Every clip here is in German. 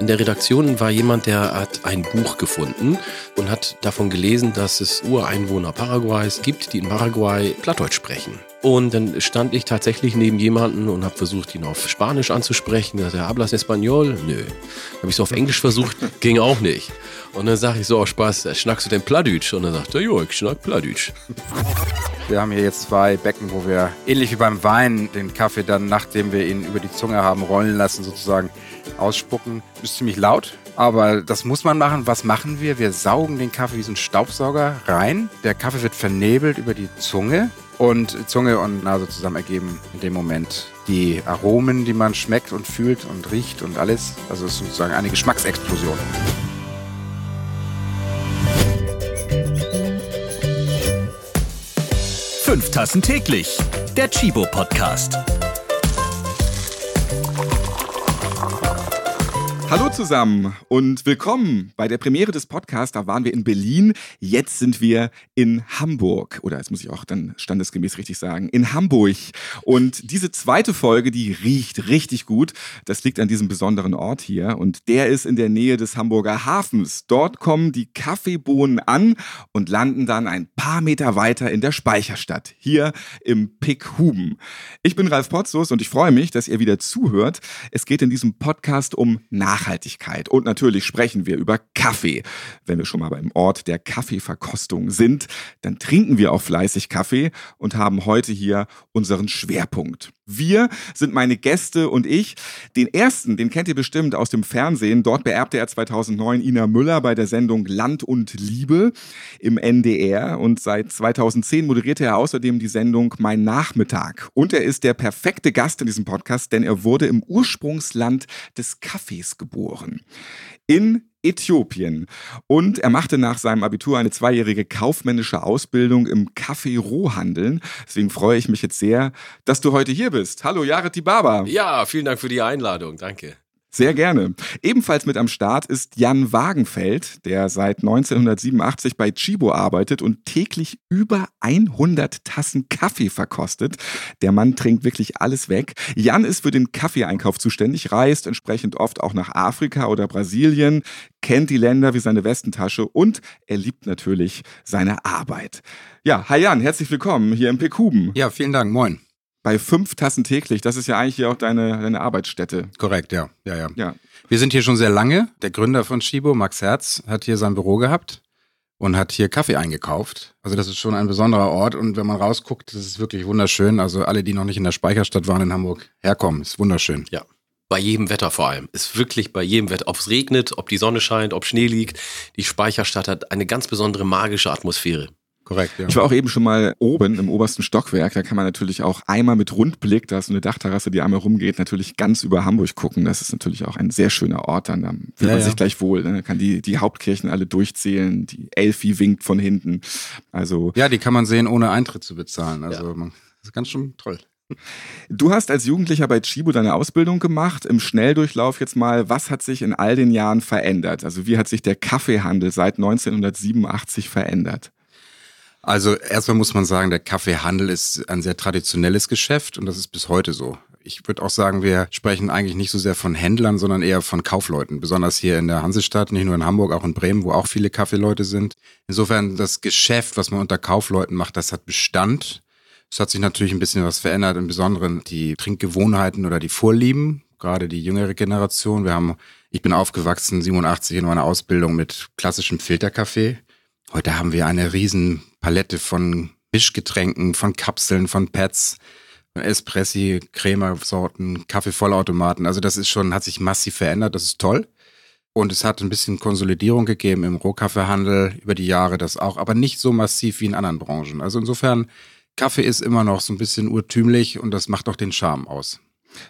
In der Redaktion war jemand, der hat ein Buch gefunden und hat davon gelesen, dass es Ureinwohner Paraguays gibt, die in Paraguay Plattdeutsch sprechen. Und dann stand ich tatsächlich neben jemanden und habe versucht, ihn auf Spanisch anzusprechen. Da er, hablas Español? Nö. Habe ich so auf Englisch versucht, ging auch nicht. Und dann sage ich so, oh Spaß, schnackst du denn Plattdeutsch? Und dann sagt er, jo, ich schnack Plattdeutsch. Wir haben hier jetzt zwei Becken, wo wir ähnlich wie beim Wein den Kaffee dann, nachdem wir ihn über die Zunge haben rollen lassen, sozusagen ausspucken. Ist ziemlich laut, aber das muss man machen. Was machen wir? Wir saugen den Kaffee wie ein Staubsauger rein. Der Kaffee wird vernebelt über die Zunge und Zunge und Nase zusammen ergeben in dem Moment die Aromen, die man schmeckt und fühlt und riecht und alles. Also es ist sozusagen eine Geschmacksexplosion. Fünf Tassen täglich. Der Chibo Podcast. Hallo zusammen und willkommen bei der Premiere des Podcasts. Da waren wir in Berlin, jetzt sind wir in Hamburg. Oder jetzt muss ich auch dann standesgemäß richtig sagen, in Hamburg. Und diese zweite Folge, die riecht richtig gut. Das liegt an diesem besonderen Ort hier und der ist in der Nähe des Hamburger Hafens. Dort kommen die Kaffeebohnen an und landen dann ein paar Meter weiter in der Speicherstadt, hier im Pick Huben. Ich bin Ralf Potzus und ich freue mich, dass ihr wieder zuhört. Es geht in diesem Podcast um Nach Nachhaltigkeit. Und natürlich sprechen wir über Kaffee. Wenn wir schon mal beim Ort der Kaffeeverkostung sind, dann trinken wir auch fleißig Kaffee und haben heute hier unseren Schwerpunkt. Wir sind meine Gäste und ich. Den ersten, den kennt ihr bestimmt aus dem Fernsehen. Dort beerbte er 2009 Ina Müller bei der Sendung Land und Liebe im NDR. Und seit 2010 moderierte er außerdem die Sendung Mein Nachmittag. Und er ist der perfekte Gast in diesem Podcast, denn er wurde im Ursprungsland des Kaffees geboren. In Äthiopien. Und er machte nach seinem Abitur eine zweijährige kaufmännische Ausbildung im Kaffee-Rohhandeln. Deswegen freue ich mich jetzt sehr, dass du heute hier bist. Hallo, Jared Baba. Ja, vielen Dank für die Einladung. Danke. Sehr gerne. Ebenfalls mit am Start ist Jan Wagenfeld, der seit 1987 bei Chibo arbeitet und täglich über 100 Tassen Kaffee verkostet. Der Mann trinkt wirklich alles weg. Jan ist für den Kaffeeeinkauf zuständig, reist entsprechend oft auch nach Afrika oder Brasilien, kennt die Länder wie seine Westentasche und er liebt natürlich seine Arbeit. Ja, hi Jan, herzlich willkommen hier im Pekuben. Ja, vielen Dank. Moin bei fünf Tassen täglich. Das ist ja eigentlich hier auch deine, deine Arbeitsstätte. Korrekt, ja. ja. Ja, ja. Wir sind hier schon sehr lange. Der Gründer von Shibo, Max Herz, hat hier sein Büro gehabt und hat hier Kaffee eingekauft. Also das ist schon ein besonderer Ort und wenn man rausguckt, das ist wirklich wunderschön. Also alle, die noch nicht in der Speicherstadt waren in Hamburg, herkommen, ist wunderschön. Ja. Bei jedem Wetter vor allem. Ist wirklich bei jedem Wetter. Ob es regnet, ob die Sonne scheint, ob Schnee liegt. Die Speicherstadt hat eine ganz besondere magische Atmosphäre. Korrekt, ja. Ich war auch eben schon mal oben im obersten Stockwerk. Da kann man natürlich auch einmal mit Rundblick, da ist so eine Dachterrasse, die einmal rumgeht, natürlich ganz über Hamburg gucken. Das ist natürlich auch ein sehr schöner Ort. Dann fühlt ja, man ja. sich gleich wohl. Ne? kann die, die Hauptkirchen alle durchzählen. Die Elfi winkt von hinten. Also. Ja, die kann man sehen, ohne Eintritt zu bezahlen. Also, man, das ist ganz schön toll. Du hast als Jugendlicher bei Chibo deine Ausbildung gemacht. Im Schnelldurchlauf jetzt mal, was hat sich in all den Jahren verändert? Also wie hat sich der Kaffeehandel seit 1987 verändert? Also erstmal muss man sagen, der Kaffeehandel ist ein sehr traditionelles Geschäft und das ist bis heute so. Ich würde auch sagen, wir sprechen eigentlich nicht so sehr von Händlern, sondern eher von Kaufleuten. Besonders hier in der Hansestadt, nicht nur in Hamburg, auch in Bremen, wo auch viele Kaffeeleute sind. Insofern das Geschäft, was man unter Kaufleuten macht, das hat Bestand. Es hat sich natürlich ein bisschen was verändert, im Besonderen die Trinkgewohnheiten oder die Vorlieben, gerade die jüngere Generation. Wir haben, ich bin aufgewachsen, 87 in meiner Ausbildung mit klassischem Filterkaffee. Heute haben wir eine riesen Palette von Mischgetränken, von Kapseln, von Pads, Espressi, Crema-Sorten, Kaffeevollautomaten. Also das ist schon, hat sich massiv verändert. Das ist toll. Und es hat ein bisschen Konsolidierung gegeben im Rohkaffeehandel über die Jahre, das auch, aber nicht so massiv wie in anderen Branchen. Also insofern, Kaffee ist immer noch so ein bisschen urtümlich und das macht auch den Charme aus.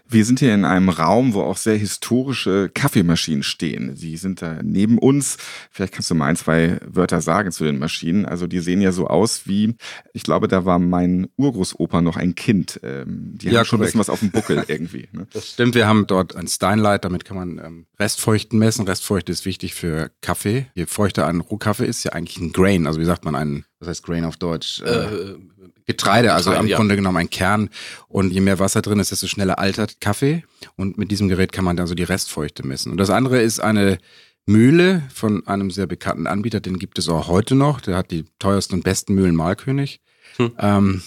Wir sind hier in einem Raum, wo auch sehr historische Kaffeemaschinen stehen. Die sind da neben uns. Vielleicht kannst du mal ein, zwei Wörter sagen zu den Maschinen. Also die sehen ja so aus wie, ich glaube, da war mein Urgroßopa noch ein Kind. Ähm, die ja, haben schon ein bisschen was auf dem Buckel irgendwie. Ne? Das stimmt, wir haben dort ein Steinlight, damit kann man ähm, Restfeuchten messen. Restfeuchte ist wichtig für Kaffee. Je feuchter ein Rohkaffee ist, ja eigentlich ein Grain, also wie sagt man, ein was heißt Grain auf Deutsch? Äh, Äh, Getreide, also Getreide, im ja. Grunde genommen ein Kern. Und je mehr Wasser drin ist, desto schneller altert Kaffee. Und mit diesem Gerät kann man dann so die Restfeuchte messen. Und das andere ist eine Mühle von einem sehr bekannten Anbieter, den gibt es auch heute noch. Der hat die teuersten und besten Mühlen Malkönig. Hm. Ähm,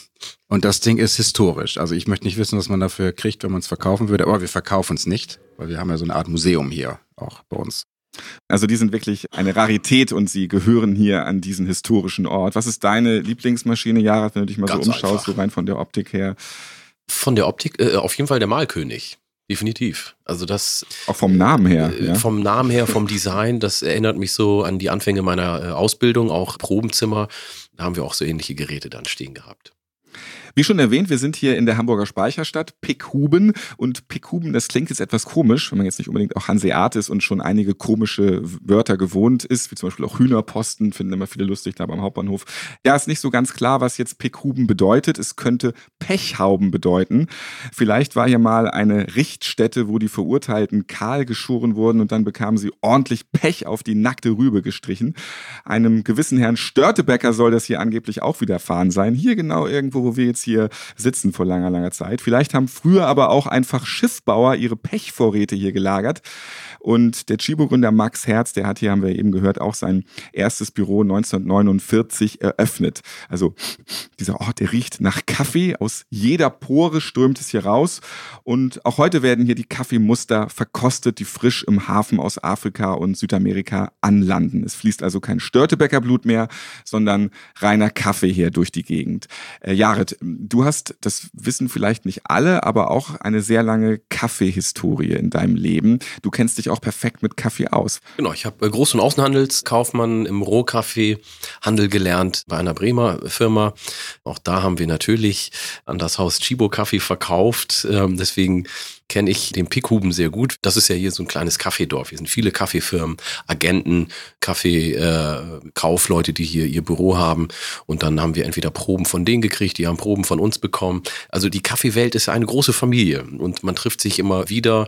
und das Ding ist historisch. Also ich möchte nicht wissen, was man dafür kriegt, wenn man es verkaufen würde, aber wir verkaufen es nicht, weil wir haben ja so eine Art Museum hier auch bei uns. Also die sind wirklich eine Rarität und sie gehören hier an diesen historischen Ort. Was ist deine Lieblingsmaschine, Jared, wenn du dich mal Ganz so umschaust, einfach. so rein von der Optik her? von der Optik, äh, auf jeden Fall der Malkönig. Definitiv. Also das Auch vom Namen her. äh, ja? vom Namen her, vom Design, das erinnert mich so an die Anfänge meiner äh, Ausbildung, auch Probenzimmer. Da haben wir auch so ähnliche Geräte dann stehen gehabt. Wie schon erwähnt, wir sind hier in der Hamburger Speicherstadt, Pickhuben. Und Pickhuben, das klingt jetzt etwas komisch, wenn man jetzt nicht unbedingt auch Hanseat ist und schon einige komische Wörter gewohnt ist, wie zum Beispiel auch Hühnerposten, finden immer viele lustig da beim Hauptbahnhof. Ja, ist nicht so ganz klar, was jetzt Pickhuben bedeutet. Es könnte Pechhauben bedeuten. Vielleicht war hier mal eine Richtstätte, wo die Verurteilten kahl geschoren wurden und dann bekamen sie ordentlich Pech auf die nackte Rübe gestrichen. Einem gewissen Herrn Störtebecker soll das hier angeblich auch widerfahren sein. Hier genau irgendwo, wo wir jetzt hier sitzen vor langer, langer Zeit. Vielleicht haben früher aber auch einfach Schiffbauer ihre Pechvorräte hier gelagert. Und der Chibo-Gründer Max Herz, der hat hier, haben wir eben gehört, auch sein erstes Büro 1949 eröffnet. Also dieser Ort, der riecht nach Kaffee. Aus jeder Pore strömt es hier raus. Und auch heute werden hier die Kaffeemuster verkostet, die frisch im Hafen aus Afrika und Südamerika anlanden. Es fließt also kein Störtebäckerblut mehr, sondern reiner Kaffee hier durch die Gegend. Äh, Jared, du hast, das wissen vielleicht nicht alle, aber auch eine sehr lange Kaffeehistorie in deinem Leben. Du kennst dich auch perfekt mit Kaffee aus. Genau, ich habe äh, Groß- und Außenhandelskaufmann im Rohkaffeehandel gelernt bei einer Bremer Firma. Auch da haben wir natürlich an das Haus Chibo Kaffee verkauft. Ähm, deswegen kenne ich den Pickhuben sehr gut. Das ist ja hier so ein kleines Kaffeedorf. Hier sind viele Kaffeefirmen, Agenten, Kaffeekaufleute, äh, die hier ihr Büro haben. Und dann haben wir entweder Proben von denen gekriegt, die haben Proben von uns bekommen. Also die Kaffeewelt ist eine große Familie und man trifft sich immer wieder.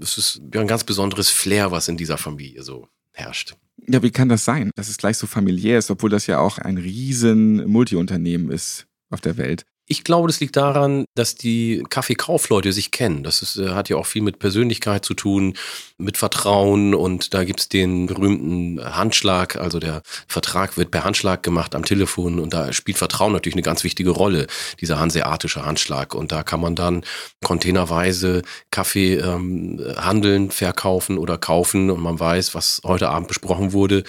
Es ist ja ein ganz besonderes Flair, was in dieser Familie so herrscht. Ja, wie kann das sein, dass es gleich so familiär ist, obwohl das ja auch ein riesen Multiunternehmen ist auf der Welt? Ich glaube, das liegt daran, dass die Kaffeekaufleute sich kennen. Das ist, äh, hat ja auch viel mit Persönlichkeit zu tun, mit Vertrauen und da gibt's den berühmten Handschlag. Also der Vertrag wird per Handschlag gemacht am Telefon und da spielt Vertrauen natürlich eine ganz wichtige Rolle, dieser hanseatische Handschlag. Und da kann man dann containerweise Kaffee ähm, handeln, verkaufen oder kaufen und man weiß, was heute Abend besprochen wurde.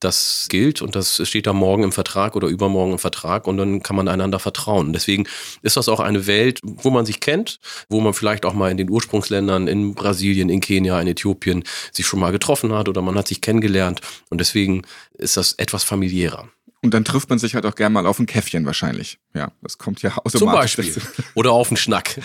Das gilt und das steht da morgen im Vertrag oder übermorgen im Vertrag und dann kann man einander vertrauen. Deswegen ist das auch eine Welt, wo man sich kennt, wo man vielleicht auch mal in den Ursprungsländern, in Brasilien, in Kenia, in Äthiopien sich schon mal getroffen hat oder man hat sich kennengelernt und deswegen ist das etwas familiärer. Und dann trifft man sich halt auch gern mal auf ein Käffchen wahrscheinlich. Ja, das kommt ja automatisch. Zum Beispiel. Oder auf den Schnack.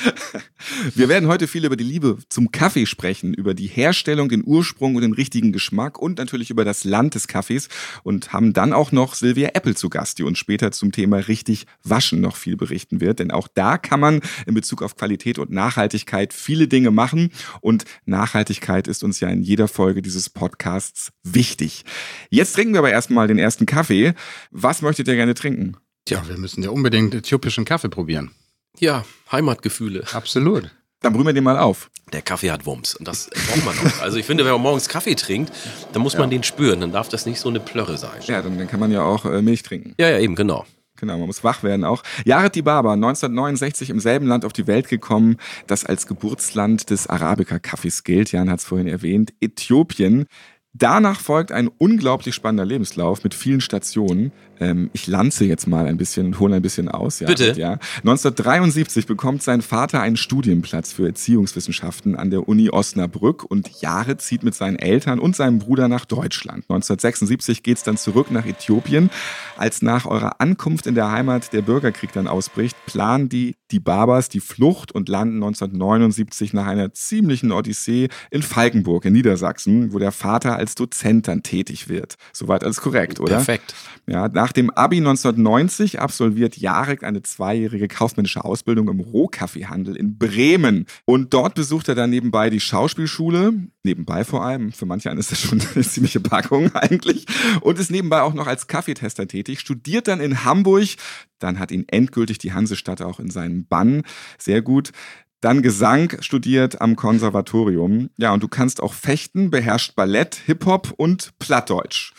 Wir werden heute viel über die Liebe zum Kaffee sprechen, über die Herstellung, den Ursprung und den richtigen Geschmack und natürlich über das Land des Kaffees und haben dann auch noch Sylvia Apple zu Gast, die uns später zum Thema richtig waschen noch viel berichten wird. Denn auch da kann man in Bezug auf Qualität und Nachhaltigkeit viele Dinge machen und Nachhaltigkeit ist uns ja in jeder Folge dieses Podcasts wichtig. Jetzt trinken wir aber erstmal den ersten Kaffee. Was möchtet ihr gerne trinken? Tja, wir müssen ja unbedingt äthiopischen Kaffee probieren. Ja, Heimatgefühle. Absolut. Dann brühen wir den mal auf. Der Kaffee hat Wumms und das braucht man auch. Also ich finde, wenn man morgens Kaffee trinkt, dann muss man den spüren. Dann darf das nicht so eine Plörre sein. Ja, dann, dann kann man ja auch äh, Milch trinken. Ja, ja, eben, genau. Genau, man muss wach werden auch. Jared Dibaba, 1969 im selben Land auf die Welt gekommen, das als Geburtsland des Arabica-Kaffees gilt. Jan hat es vorhin erwähnt. Äthiopien. Danach folgt ein unglaublich spannender Lebenslauf mit vielen Stationen. Ähm, ich lanze jetzt mal ein bisschen und hole ein bisschen aus. Ja, Bitte. Ja. 1973 bekommt sein Vater einen Studienplatz für Erziehungswissenschaften an der Uni Osnabrück und Jahre zieht mit seinen Eltern und seinem Bruder nach Deutschland. 1976 geht's dann zurück nach Äthiopien. Als nach eurer Ankunft in der Heimat der Bürgerkrieg dann ausbricht, planen die, die Babas die Flucht und landen 1979 nach einer ziemlichen Odyssee in Falkenburg in Niedersachsen, wo der Vater als Dozent dann tätig wird. Soweit alles korrekt, oder? Perfekt. Ja, nach Nach dem Abi 1990 absolviert Jarek eine zweijährige kaufmännische Ausbildung im Rohkaffeehandel in Bremen. Und dort besucht er dann nebenbei die Schauspielschule, nebenbei vor allem, für manche ist das schon eine ziemliche Packung eigentlich, und ist nebenbei auch noch als Kaffeetester tätig, studiert dann in Hamburg, dann hat ihn endgültig die Hansestadt auch in seinen Bann. Sehr gut. Dann Gesang studiert am Konservatorium. Ja, und du kannst auch fechten, beherrscht Ballett, Hip-Hop und Plattdeutsch.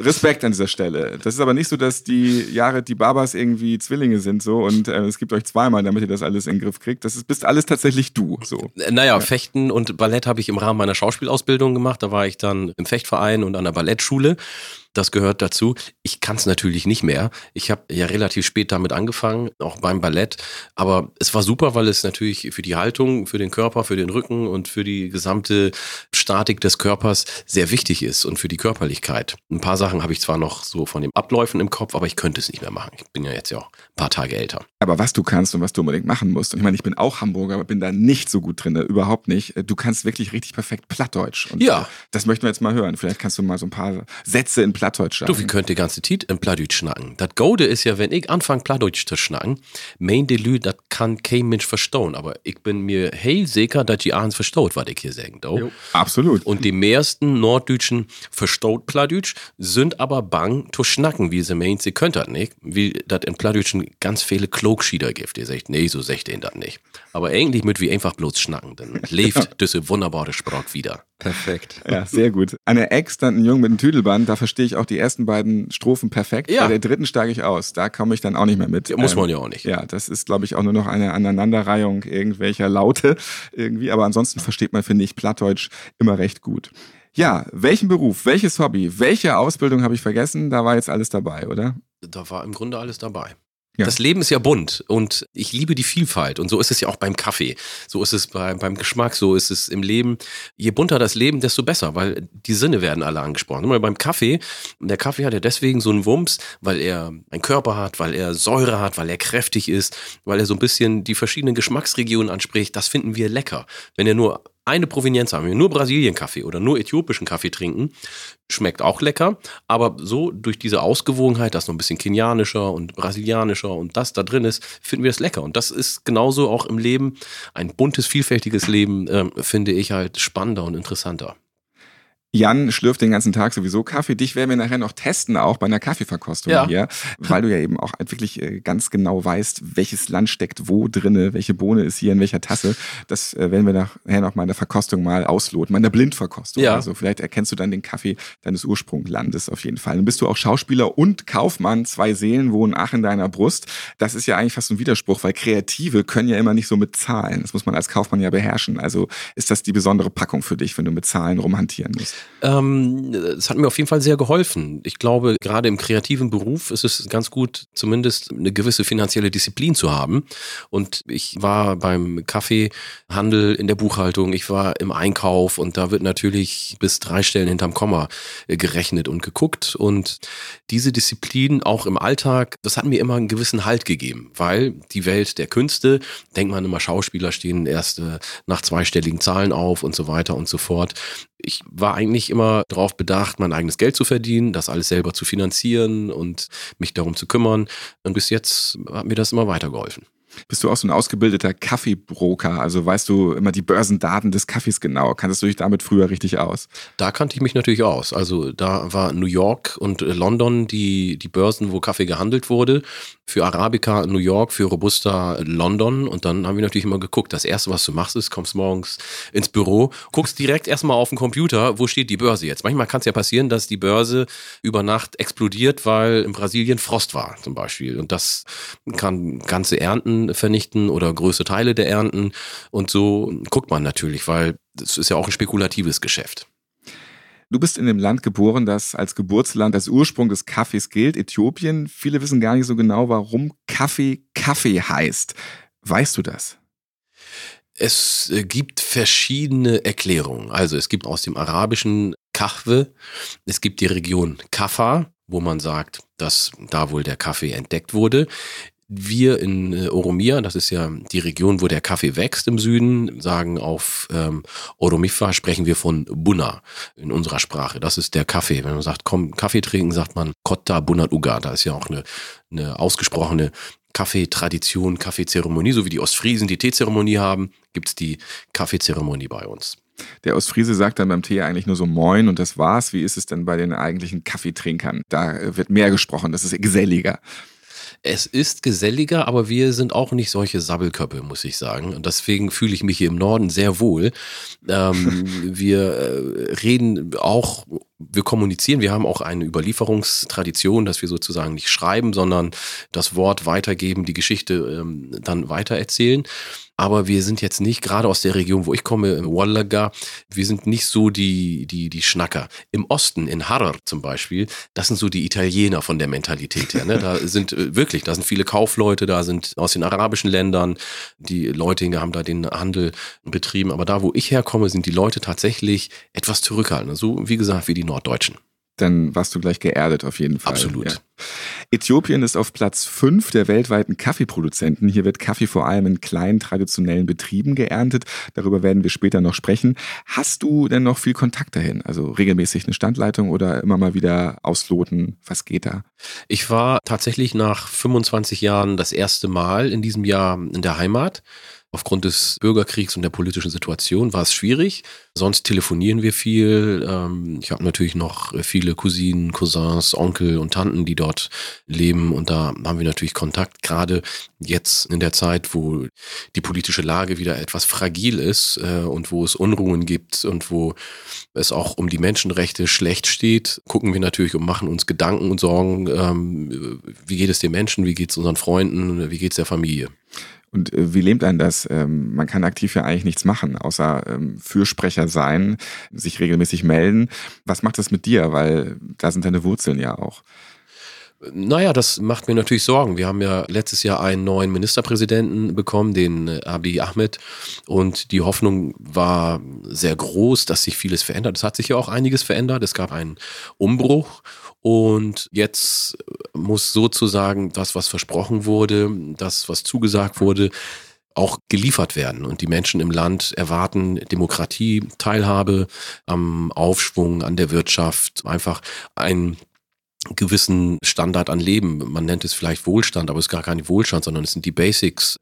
Respekt an dieser Stelle. Das ist aber nicht so, dass die Jahre die Babas irgendwie Zwillinge sind so und äh, es gibt euch zweimal, damit ihr das alles in den Griff kriegt. Das ist, bist alles tatsächlich du. So. Naja, ja. Fechten und Ballett habe ich im Rahmen meiner Schauspielausbildung gemacht. Da war ich dann im Fechtverein und an der Ballettschule. Das gehört dazu. Ich kann es natürlich nicht mehr. Ich habe ja relativ spät damit angefangen, auch beim Ballett. Aber es war super, weil es natürlich für die Haltung, für den Körper, für den Rücken und für die gesamte Statik des Körpers sehr wichtig ist und für die Körperlichkeit. Ein paar Sachen habe ich zwar noch so von den Abläufen im Kopf, aber ich könnte es nicht mehr machen. Ich bin ja jetzt ja auch ein paar Tage älter. Aber was du kannst und was du unbedingt machen musst, und ich meine, ich bin auch Hamburger, aber bin da nicht so gut drin, überhaupt nicht. Du kannst wirklich richtig perfekt Plattdeutsch. Und ja. Das möchten wir jetzt mal hören. Vielleicht kannst du mal so ein paar Sätze in Plattdeutsch sagen. Du, wie könnt die ganze Zeit in Plattdeutsch schnacken. Das Gode ist ja, wenn ich anfange Plattdeutsch zu schnacken, mein Delü, das kann kein Mensch verstehen. Aber ich bin mir hell sicher, dass die Ahns verstaut, was ich hier sage. Absolut. Und die meisten Norddeutschen verstaut Plattdeutsch, sind aber bang zu schnacken, wie sie meint, sie könnt das nicht. Wie das in Plattdeutschen ganz viele Klogschieder gibt. Ihr sagt, nee, so sagt ihr das nicht. Aber eigentlich mit wie einfach bloß schnacken, dann lebt diese wunderbare Sprache wieder. Perfekt. Ja, sehr gut. Eine Ex, dann ein Jung mit einem Tüdelband, da verstehe ich auch die ersten beiden Strophen perfekt. Ja. Bei der dritten steige ich aus. Da komme ich dann auch nicht mehr mit. Ja, muss man ähm, ja auch nicht. Ja, das ist, glaube ich, auch nur noch eine Aneinanderreihung irgendwelcher Laute irgendwie. Aber ansonsten versteht man, finde ich, Plattdeutsch immer recht gut. Ja, welchen Beruf, welches Hobby, welche Ausbildung habe ich vergessen? Da war jetzt alles dabei, oder? Da war im Grunde alles dabei. Ja. Das Leben ist ja bunt und ich liebe die Vielfalt und so ist es ja auch beim Kaffee, so ist es bei, beim Geschmack, so ist es im Leben. Je bunter das Leben, desto besser, weil die Sinne werden alle angesprochen. Mal beim Kaffee, der Kaffee hat ja deswegen so einen Wumms, weil er einen Körper hat, weil er Säure hat, weil er kräftig ist, weil er so ein bisschen die verschiedenen Geschmacksregionen anspricht. Das finden wir lecker. Wenn er nur eine Provenienz haben, wir nur Brasilien-Kaffee oder nur äthiopischen Kaffee trinken, schmeckt auch lecker, aber so durch diese Ausgewogenheit, dass noch ein bisschen kenianischer und brasilianischer und das da drin ist, finden wir es lecker. Und das ist genauso auch im Leben, ein buntes, vielfältiges Leben, äh, finde ich halt spannender und interessanter. Jan schlürft den ganzen Tag sowieso Kaffee. Dich werden wir nachher noch testen, auch bei einer Kaffeeverkostung ja. hier, weil du ja eben auch wirklich äh, ganz genau weißt, welches Land steckt wo drinne, welche Bohne ist hier in welcher Tasse. Das äh, werden wir nachher noch mal in der Verkostung mal ausloten, mal in der Blindverkostung. Ja. Also vielleicht erkennst du dann den Kaffee deines Ursprunglandes auf jeden Fall. Dann bist du auch Schauspieler und Kaufmann. Zwei Seelen wohnen ach in deiner Brust. Das ist ja eigentlich fast ein Widerspruch, weil Kreative können ja immer nicht so mit Zahlen. Das muss man als Kaufmann ja beherrschen. Also ist das die besondere Packung für dich, wenn du mit Zahlen rumhantieren musst? Ähm, es hat mir auf jeden Fall sehr geholfen. Ich glaube, gerade im kreativen Beruf ist es ganz gut, zumindest eine gewisse finanzielle Disziplin zu haben. Und ich war beim Kaffeehandel in der Buchhaltung, ich war im Einkauf und da wird natürlich bis drei Stellen hinterm Komma äh, gerechnet und geguckt. Und diese Disziplin auch im Alltag, das hat mir immer einen gewissen Halt gegeben, weil die Welt der Künste, denkt man immer, Schauspieler stehen erst nach zweistelligen Zahlen auf und so weiter und so fort ich war eigentlich immer darauf bedacht, mein eigenes Geld zu verdienen, das alles selber zu finanzieren und mich darum zu kümmern. Und bis jetzt hat mir das immer weitergeholfen. Bist du auch so ein ausgebildeter Kaffeebroker? Also weißt du immer die Börsendaten des Kaffees genau? Kanntest du dich damit früher richtig aus? Da kannte ich mich natürlich aus. Also da war New York und London die, die Börsen, wo Kaffee gehandelt wurde. Für Arabica New York, für Robusta London. Und dann haben wir natürlich immer geguckt. Das erste, was du machst, ist, kommst morgens ins Büro, guckst direkt erstmal auf den Computer, wo steht die Börse jetzt? Manchmal kann es ja passieren, dass die Börse über Nacht explodiert, weil in Brasilien Frost war zum Beispiel. Und das kann ganze Ernten vernichten oder größere Teile der Ernten. Und so guckt man natürlich, weil es ist ja auch ein spekulatives Geschäft. Du bist in dem Land geboren, das als Geburtsland, als Ursprung des Kaffees gilt, Äthiopien. Viele wissen gar nicht so genau, warum Kaffee Kaffee heißt. Weißt du das? Es äh, gibt verschiedene Erklärungen. Also es gibt aus dem arabischen Kahwe, es gibt die Region Kaffa, wo man sagt, dass da wohl der Kaffee entdeckt wurde. Wir in äh, Oromia, das ist ja die Region, wo der Kaffee wächst im Süden, sagen auf ähm, Oromifa sprechen wir von Buna in unserer Sprache. Das ist der Kaffee. Wenn man sagt, komm, Kaffee trinken, sagt man Kotta Bunat Uga. Da ist ja auch eine, eine ausgesprochene Kaffeetradition, Kaffeezeremonie, so wie die Ostfriesen die Teezeremonie haben, gibt's die Kaffeezeremonie bei uns. Der Ostfriese sagt dann beim Tee eigentlich nur so Moin und das war's. Wie ist es denn bei den eigentlichen Kaffeetrinkern? Da wird mehr gesprochen, das ist geselliger. Es ist geselliger, aber wir sind auch nicht solche Sabbelköppe, muss ich sagen. Und deswegen fühle ich mich hier im Norden sehr wohl. Ähm, wir äh, reden auch, wir kommunizieren, wir haben auch eine Überlieferungstradition, dass wir sozusagen nicht schreiben, sondern das Wort weitergeben, die Geschichte ähm, dann weitererzählen aber wir sind jetzt nicht, gerade aus der Region, wo ich komme, Wallaga, wir sind nicht so die, die, die Schnacker. Im Osten, in Harar zum Beispiel, das sind so die Italiener von der Mentalität her. Ne? Da sind äh, wirklich, da sind viele Kaufleute, da sind aus den arabischen Ländern, die Leute haben da den Handel betrieben. Aber da, wo ich herkomme, sind die Leute tatsächlich etwas zurückhaltender. So, wie gesagt, wie die Norddeutschen dann warst du gleich geerdet auf jeden Fall. Absolut. Ja. Äthiopien ist auf Platz fünf der weltweiten Kaffeeproduzenten. Hier wird Kaffee vor allem in kleinen traditionellen Betrieben geerntet. Darüber werden wir später noch sprechen. Hast du denn noch viel Kontakt dahin? Also regelmäßig eine Standleitung oder immer mal wieder ausloten? Was geht da? Ich war tatsächlich nach 25 Jahren das erste Mal in diesem Jahr in der Heimat. Aufgrund des Bürgerkriegs und der politischen Situation war es schwierig. Sonst telefonieren wir viel. Ähm, ich habe natürlich noch viele Cousinen, Cousins, Onkel und Tanten, die dort leben. Und da haben wir natürlich Kontakt. Gerade jetzt in der Zeit, wo die politische Lage wieder etwas fragil ist äh, und wo es Unruhen gibt und wo es auch um die Menschenrechte schlecht steht, gucken wir natürlich und machen uns Gedanken und Sorgen, ähm, wie geht es den Menschen, wie geht es unseren Freunden, wie geht es der Familie. Und äh, wie lebt ein das? Ähm, man kann aktiv ja eigentlich nichts machen, außer ähm, Fürsprecher sein, sich regelmäßig melden. Was macht das mit dir? Weil da sind deine Wurzeln ja auch. Naja, das macht mir natürlich Sorgen. Wir haben ja letztes Jahr einen neuen Ministerpräsidenten bekommen, den äh, Abiy Ahmed. Und die Hoffnung war sehr groß, dass sich vieles verändert. Es hat sich ja auch einiges verändert. Es gab einen Umbruch. Und jetzt muss sozusagen das, was versprochen wurde, das, was zugesagt wurde, auch geliefert werden. Und die Menschen im Land erwarten Demokratie, Teilhabe am Aufschwung, an der Wirtschaft, einfach ein gewissen Standard an Leben. Man nennt es vielleicht Wohlstand, aber es ist gar kein Wohlstand, sondern es sind die Basics.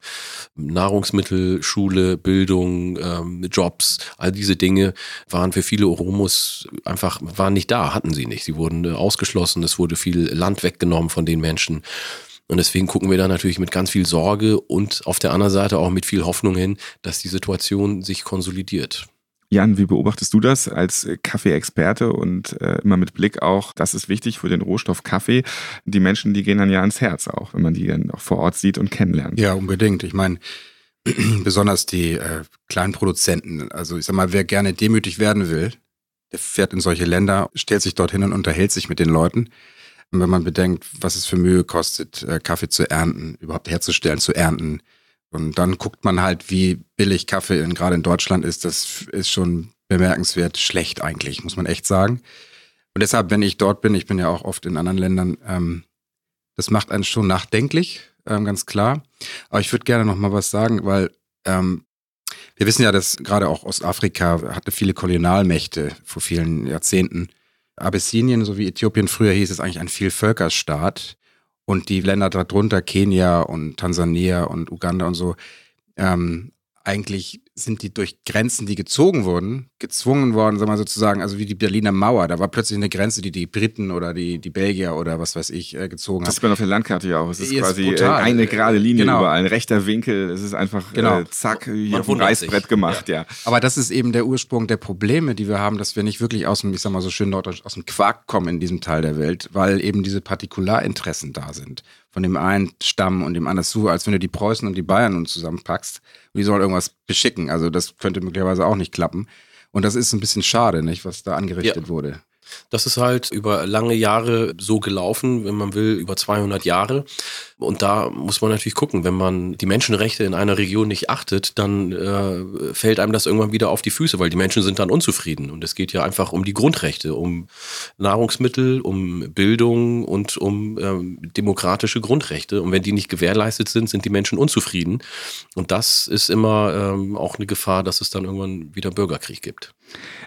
Nahrungsmittel, Schule, Bildung, ähm, Jobs, all diese Dinge waren für viele Oromos einfach, waren nicht da, hatten sie nicht. Sie wurden äh, ausgeschlossen, es wurde viel Land weggenommen von den Menschen. Und deswegen gucken wir da natürlich mit ganz viel Sorge und auf der anderen Seite auch mit viel Hoffnung hin, dass die Situation sich konsolidiert. Jan, wie beobachtest du das als Kaffee-Experte und äh, immer mit Blick auch, das ist wichtig für den Rohstoff Kaffee. Die Menschen, die gehen dann ja ans Herz auch, wenn man die dann auch vor Ort sieht und kennenlernt. Ja, unbedingt. Ich meine, besonders die äh, kleinen Produzenten, also ich sag mal, wer gerne demütig werden will, der fährt in solche Länder, stellt sich dorthin und unterhält sich mit den Leuten. Und wenn man bedenkt, was es für Mühe kostet, äh, Kaffee zu ernten, überhaupt herzustellen, zu ernten, und dann guckt man halt, wie billig Kaffee in, gerade in Deutschland ist. Das ist schon bemerkenswert schlecht eigentlich, muss man echt sagen. Und deshalb, wenn ich dort bin, ich bin ja auch oft in anderen Ländern, ähm, das macht einen schon nachdenklich, ähm, ganz klar. Aber ich würde gerne noch mal was sagen, weil ähm, wir wissen ja, dass gerade auch Ostafrika hatte viele Kolonialmächte vor vielen Jahrzehnten. Abyssinien sowie Äthiopien früher hieß es eigentlich ein Vielvölkerstaat. Und die Länder darunter, Kenia und Tansania und Uganda und so, ähm, eigentlich sind die durch Grenzen, die gezogen wurden, gezwungen worden, sagen wir sozusagen, also wie die Berliner Mauer. Da war plötzlich eine Grenze, die die Briten oder die, die Belgier oder was weiß ich äh, gezogen haben. Das sieht man auf der Landkarte ja auch. Es ist, ist quasi äh, brutal. eine gerade Linie genau. überall, ein rechter Winkel. Es ist einfach genau. äh, zack, hier auf dem Reißbrett gemacht, ja. ja. Aber das ist eben der Ursprung der Probleme, die wir haben, dass wir nicht wirklich aus dem, ich sag mal so schön norddeutsch, aus dem Quark kommen in diesem Teil der Welt, weil eben diese Partikularinteressen da sind von dem einen Stamm und dem anderen zu, als wenn du die Preußen und die Bayern nun zusammenpackst. Und die sollen irgendwas beschicken. Also das könnte möglicherweise auch nicht klappen. Und das ist ein bisschen schade, nicht, was da angerichtet ja. wurde. Das ist halt über lange Jahre so gelaufen, wenn man will, über 200 Jahre. Und da muss man natürlich gucken, wenn man die Menschenrechte in einer Region nicht achtet, dann äh, fällt einem das irgendwann wieder auf die Füße, weil die Menschen sind dann unzufrieden. Und es geht ja einfach um die Grundrechte, um Nahrungsmittel, um Bildung und um ähm, demokratische Grundrechte. Und wenn die nicht gewährleistet sind, sind die Menschen unzufrieden. Und das ist immer ähm, auch eine Gefahr, dass es dann irgendwann wieder Bürgerkrieg gibt.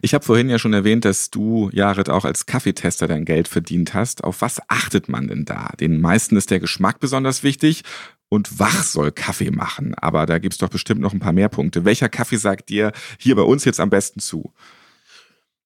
Ich habe vorhin ja schon erwähnt, dass du, Jared, auch als Kaffeetester dein Geld verdient hast. Auf was achtet man denn da? Den meisten ist der Geschmack besonders wichtig und wach soll Kaffee machen. Aber da gibt's doch bestimmt noch ein paar mehr Punkte. Welcher Kaffee sagt dir hier bei uns jetzt am besten zu?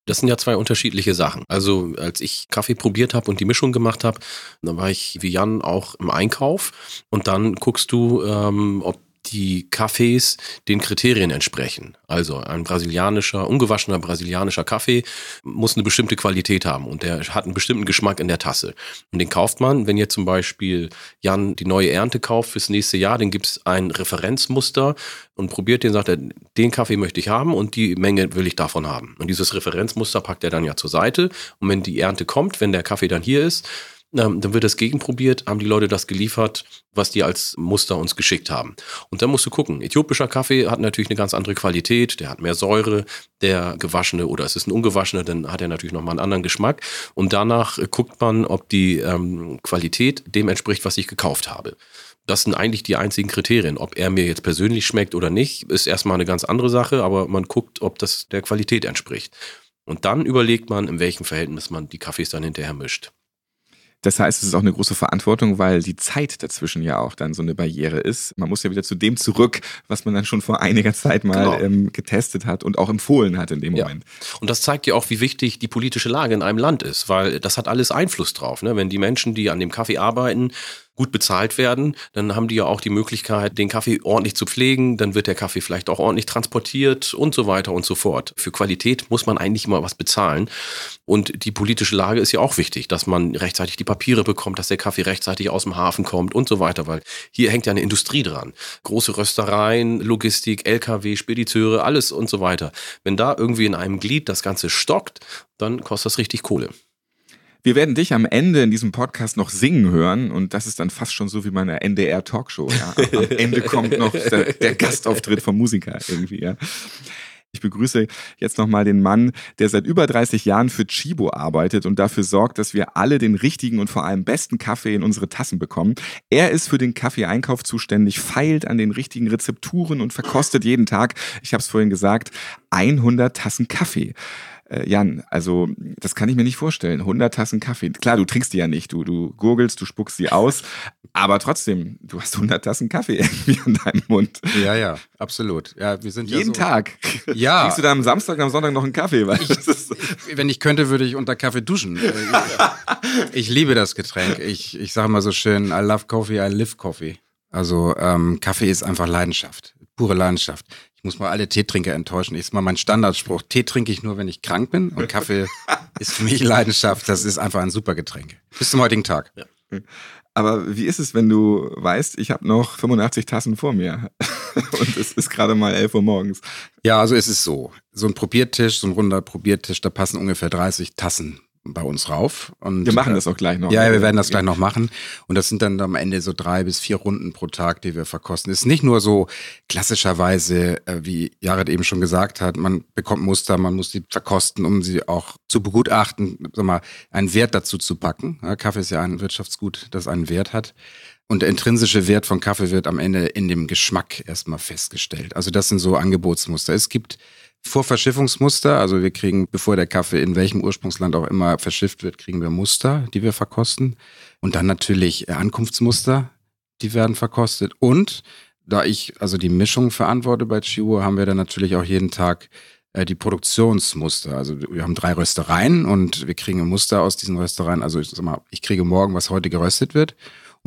Das sind ja zwei unterschiedliche Sachen. Also als ich Kaffee probiert habe und die Mischung gemacht habe, dann war ich wie Jan auch im Einkauf und dann guckst du, ähm, ob die Kaffees den Kriterien entsprechen. Also ein brasilianischer, ungewaschener brasilianischer Kaffee muss eine bestimmte Qualität haben und der hat einen bestimmten Geschmack in der Tasse. Und den kauft man, wenn ihr zum Beispiel Jan die neue Ernte kauft fürs nächste Jahr, dann gibt es ein Referenzmuster und probiert den, sagt er, den Kaffee möchte ich haben und die Menge will ich davon haben. Und dieses Referenzmuster packt er dann ja zur Seite und wenn die Ernte kommt, wenn der Kaffee dann hier ist, ähm, dann wird das gegenprobiert, haben die Leute das geliefert, was die als Muster uns geschickt haben. Und dann musst du gucken. Äthiopischer Kaffee hat natürlich eine ganz andere Qualität, der hat mehr Säure, der gewaschene oder es ist ein ungewaschener, dann hat er natürlich nochmal einen anderen Geschmack. Und danach äh, guckt man, ob die ähm, Qualität dem entspricht, was ich gekauft habe. Das sind eigentlich die einzigen Kriterien. Ob er mir jetzt persönlich schmeckt oder nicht, ist erstmal eine ganz andere Sache, aber man guckt, ob das der Qualität entspricht. Und dann überlegt man, in welchem Verhältnis man die Kaffees dann hinterher mischt. Das heißt, es ist auch eine große Verantwortung, weil die Zeit dazwischen ja auch dann so eine Barriere ist. Man muss ja wieder zu dem zurück, was man dann schon vor einiger Zeit mal genau. ähm, getestet hat und auch empfohlen hat in dem Moment. Ja. Und das zeigt ja auch, wie wichtig die politische Lage in einem Land ist, weil das hat alles Einfluss drauf. Ne? Wenn die Menschen, die an dem Kaffee arbeiten, gut bezahlt werden, dann haben die ja auch die Möglichkeit, den Kaffee ordentlich zu pflegen, dann wird der Kaffee vielleicht auch ordentlich transportiert und so weiter und so fort. Für Qualität muss man eigentlich immer was bezahlen. Und die politische Lage ist ja auch wichtig, dass man rechtzeitig die Papiere bekommt, dass der Kaffee rechtzeitig aus dem Hafen kommt und so weiter, weil hier hängt ja eine Industrie dran. Große Röstereien, Logistik, LKW, Spediteure, alles und so weiter. Wenn da irgendwie in einem Glied das Ganze stockt, dann kostet das richtig Kohle. Wir werden dich am Ende in diesem Podcast noch singen hören und das ist dann fast schon so wie meine NDR-Talkshow. Ja. Am Ende kommt noch der, der Gastauftritt vom Musiker irgendwie. Ja. Ich begrüße jetzt nochmal den Mann, der seit über 30 Jahren für Chibo arbeitet und dafür sorgt, dass wir alle den richtigen und vor allem besten Kaffee in unsere Tassen bekommen. Er ist für den Kaffeeeinkauf zuständig, feilt an den richtigen Rezepturen und verkostet jeden Tag, ich habe es vorhin gesagt, 100 Tassen Kaffee. Äh, Jan, also das kann ich mir nicht vorstellen. 100 Tassen Kaffee. Klar, du trinkst die ja nicht. Du, du gurgelst, du spuckst sie aus. Aber trotzdem, du hast 100 Tassen Kaffee irgendwie in deinem Mund. Ja, ja, absolut. Ja, wir sind Jeden ja so, Tag. Ja. Trinkst du da am Samstag und am Sonntag noch einen Kaffee? Weil ich, wenn ich könnte, würde ich unter Kaffee duschen. Ich liebe das Getränk. Ich, ich sage mal so schön, I love coffee, I live coffee. Also ähm, Kaffee ist einfach Leidenschaft, pure Leidenschaft. Ich muss mal alle Teetrinker enttäuschen. ist mal mein Standardspruch. Tee trinke ich nur, wenn ich krank bin. Und Kaffee ist für mich Leidenschaft. Das ist einfach ein super Getränk. Bis zum heutigen Tag. Ja. Aber wie ist es, wenn du weißt, ich habe noch 85 Tassen vor mir und es ist gerade mal 11 Uhr morgens? Ja, also es ist so. So ein Probiertisch, so ein runder Probiertisch, da passen ungefähr 30 Tassen bei uns rauf. Und, wir machen das auch gleich noch. Ja, wir werden das gleich noch machen. Und das sind dann am Ende so drei bis vier Runden pro Tag, die wir verkosten. Es ist nicht nur so klassischerweise, äh, wie Jared eben schon gesagt hat, man bekommt Muster, man muss die verkosten, um sie auch zu begutachten, sag mal, einen Wert dazu zu packen. Kaffee ist ja ein Wirtschaftsgut, das einen Wert hat. Und der intrinsische Wert von Kaffee wird am Ende in dem Geschmack erstmal festgestellt. Also das sind so Angebotsmuster. Es gibt Vorverschiffungsmuster. Also wir kriegen, bevor der Kaffee in welchem Ursprungsland auch immer verschifft wird, kriegen wir Muster, die wir verkosten. Und dann natürlich äh, Ankunftsmuster, die werden verkostet. Und da ich also die Mischung verantworte bei Chihuahua, haben wir dann natürlich auch jeden Tag äh, die Produktionsmuster. Also wir haben drei Röstereien und wir kriegen ein Muster aus diesen Röstereien. Also ich sag mal, ich kriege morgen, was heute geröstet wird.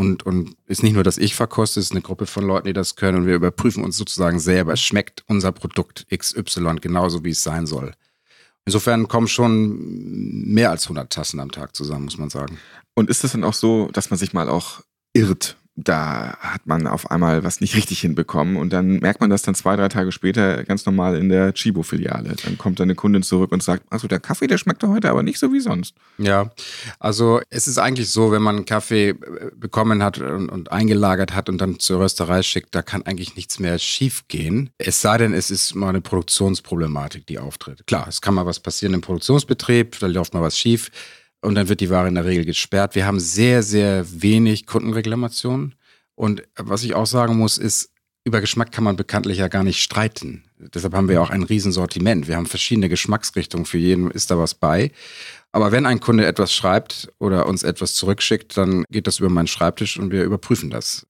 Und, und ist nicht nur, dass ich verkoste, es ist eine Gruppe von Leuten, die das können und wir überprüfen uns sozusagen selber, schmeckt unser Produkt XY genauso, wie es sein soll. Insofern kommen schon mehr als 100 Tassen am Tag zusammen, muss man sagen. Und ist es dann auch so, dass man sich mal auch irrt da hat man auf einmal was nicht richtig hinbekommen und dann merkt man das dann zwei, drei Tage später ganz normal in der Chibo-Filiale. Dann kommt eine Kundin zurück und sagt, also der Kaffee, der schmeckt heute aber nicht so wie sonst. Ja, also es ist eigentlich so, wenn man Kaffee äh, bekommen hat und, und eingelagert hat und dann zur Rösterei schickt, da kann eigentlich nichts mehr schief gehen. Es sei denn, es ist mal eine Produktionsproblematik, die auftritt. Klar, es kann mal was passieren im Produktionsbetrieb, da läuft mal was schief und dann wird die Ware in der Regel gesperrt. Wir haben sehr, sehr wenig Kundenreklamationen. Und was ich auch sagen muss, ist, über Geschmack kann man bekanntlich ja gar nicht streiten. Deshalb haben wir auch ein Riesensortiment. Wir haben verschiedene Geschmacksrichtungen. Für jeden ist da was bei. Aber wenn ein Kunde etwas schreibt oder uns etwas zurückschickt, dann geht das über meinen Schreibtisch und wir überprüfen das.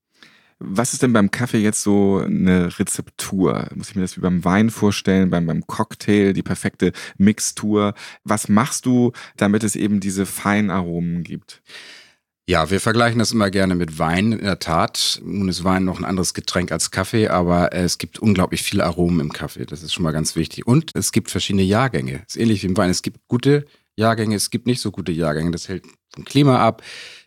Was ist denn beim Kaffee jetzt so eine Rezeptur? Muss ich mir das wie beim Wein vorstellen, beim, beim Cocktail, die perfekte Mixtur? Was machst du, damit es eben diese feinen Aromen gibt? Ja, wir vergleichen das immer gerne mit Wein, in der Tat. Nun ist Wein noch ein anderes Getränk als Kaffee, aber es gibt unglaublich viele Aromen im Kaffee. Das ist schon mal ganz wichtig. Und es gibt verschiedene Jahrgänge. Es ist ähnlich wie im Wein. Es gibt gute Jahrgänge, es gibt nicht so gute Jahrgänge. Das hält vom Klima ab.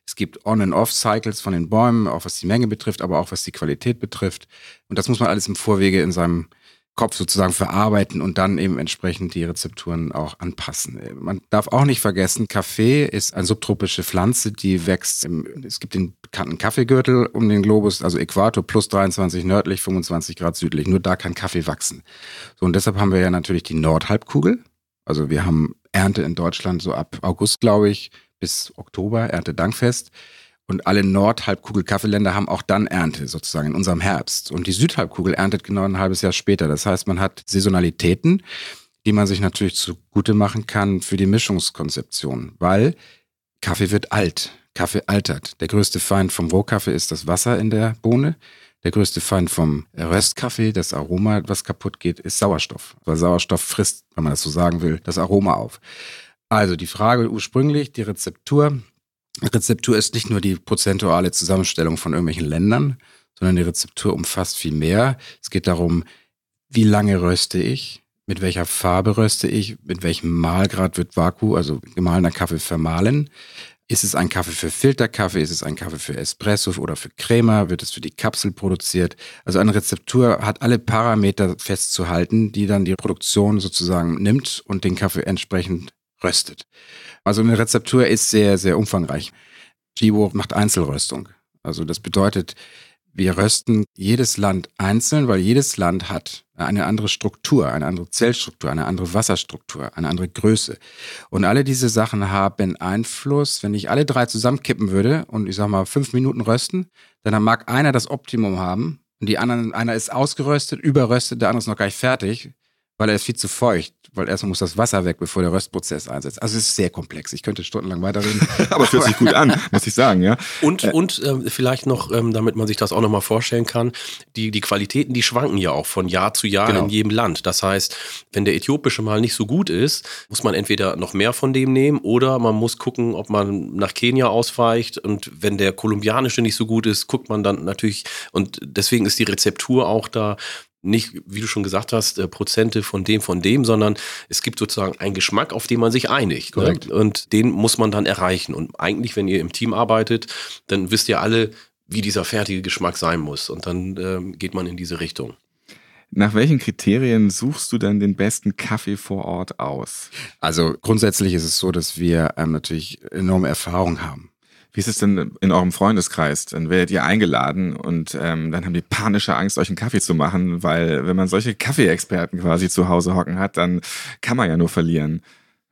Es gibt On- and Off-Cycles von den Bäumen, auch was die Menge betrifft, aber auch was die Qualität betrifft. Und das muss man alles im Vorwege in seinem Kopf sozusagen verarbeiten und dann eben entsprechend die Rezepturen auch anpassen. Man darf auch nicht vergessen, Kaffee ist eine subtropische Pflanze, die wächst. Im, es gibt den bekannten Kaffeegürtel um den Globus, also Äquator plus 23 nördlich, 25 Grad südlich. Nur da kann Kaffee wachsen. So, und deshalb haben wir ja natürlich die Nordhalbkugel. Also wir haben Ernte in Deutschland so ab August, glaube ich, bis Oktober, Erntedankfest. Und alle Nordhalbkugel-Kaffeeländer haben auch dann Ernte, sozusagen in unserem Herbst. Und die Südhalbkugel erntet genau ein halbes Jahr später. Das heißt, man hat Saisonalitäten, die man sich natürlich zugute machen kann für die Mischungskonzeption, weil Kaffee wird alt. Kaffee altert. Der größte Feind vom Rohkaffee ist das Wasser in der Bohne. Der größte Feind vom Röstkaffee, das Aroma, was kaputt geht, ist Sauerstoff. Weil Sauerstoff frisst, wenn man das so sagen will, das Aroma auf. Also die Frage ursprünglich, die Rezeptur. Rezeptur ist nicht nur die prozentuale Zusammenstellung von irgendwelchen Ländern, sondern die Rezeptur umfasst viel mehr. Es geht darum, wie lange röste ich, mit welcher Farbe röste ich, mit welchem Mahlgrad wird Vaku, also gemahlener Kaffee, vermahlen. Ist es ein Kaffee für Filterkaffee? Ist es ein Kaffee für Espresso oder für Crema? Wird es für die Kapsel produziert? Also eine Rezeptur hat alle Parameter festzuhalten, die dann die Produktion sozusagen nimmt und den Kaffee entsprechend röstet. Also eine Rezeptur ist sehr, sehr umfangreich. Chibo macht Einzelröstung. Also das bedeutet, wir rösten jedes Land einzeln, weil jedes Land hat eine andere Struktur, eine andere Zellstruktur, eine andere Wasserstruktur, eine andere Größe. Und alle diese Sachen haben Einfluss. Wenn ich alle drei zusammenkippen würde und ich sag mal fünf Minuten rösten, dann mag einer das Optimum haben und die anderen, einer ist ausgeröstet, überröstet, der andere ist noch gar nicht fertig weil er ist viel zu feucht, weil erstmal muss das Wasser weg, bevor der Röstprozess einsetzt. Also es ist sehr komplex. Ich könnte stundenlang weiterreden. Aber es hört sich gut an, muss ich sagen, ja. Und, äh, und äh, vielleicht noch, ähm, damit man sich das auch nochmal vorstellen kann, die, die Qualitäten, die schwanken ja auch von Jahr zu Jahr genau. in jedem Land. Das heißt, wenn der äthiopische mal nicht so gut ist, muss man entweder noch mehr von dem nehmen oder man muss gucken, ob man nach Kenia ausweicht. Und wenn der kolumbianische nicht so gut ist, guckt man dann natürlich, und deswegen ist die Rezeptur auch da nicht, wie du schon gesagt hast, äh, Prozente von dem, von dem, sondern es gibt sozusagen einen Geschmack, auf den man sich einigt. Ne? Und den muss man dann erreichen. Und eigentlich, wenn ihr im Team arbeitet, dann wisst ihr alle, wie dieser fertige Geschmack sein muss. Und dann ähm, geht man in diese Richtung. Nach welchen Kriterien suchst du dann den besten Kaffee vor Ort aus? Also grundsätzlich ist es so, dass wir ähm, natürlich enorme Erfahrung haben. Wie ist es denn in eurem Freundeskreis? Dann werdet ihr eingeladen und ähm, dann haben die panische Angst, euch einen Kaffee zu machen, weil wenn man solche Kaffeeexperten quasi zu Hause hocken hat, dann kann man ja nur verlieren.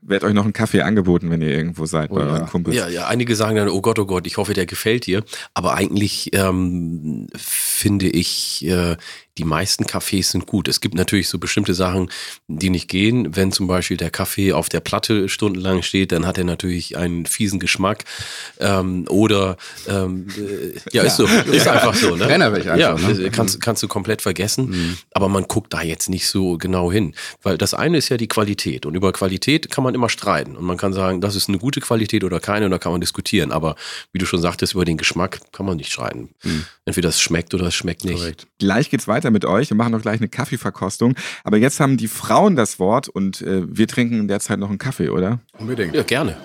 Wird euch noch ein Kaffee angeboten, wenn ihr irgendwo seid oh, bei ja. euren Kumpels? Ja, ja, einige sagen dann, oh Gott, oh Gott, ich hoffe, der gefällt dir. Aber eigentlich ähm, finde ich, äh, die meisten Kaffees sind gut. Es gibt natürlich so bestimmte Sachen, die nicht gehen. Wenn zum Beispiel der Kaffee auf der Platte stundenlang steht, dann hat er natürlich einen fiesen Geschmack. Ähm, oder ähm, äh, ja, ist so, ist einfach so. Ne? Brennerweg einfach. Ja, ne? kannst, kannst du komplett vergessen. Mhm. Aber man guckt da jetzt nicht so genau hin. Weil das eine ist ja die Qualität. Und über Qualität kann man immer streiten. Und man kann sagen, das ist eine gute Qualität oder keine, und da kann man diskutieren. Aber wie du schon sagtest, über den Geschmack kann man nicht streiten. Mhm. Entweder es schmeckt oder es schmeckt nicht. Korrekt. Gleich geht's weiter weiter mit euch. Wir machen noch gleich eine Kaffeeverkostung. Aber jetzt haben die Frauen das Wort und äh, wir trinken in der Zeit noch einen Kaffee, oder? Unbedingt. Ja, gerne.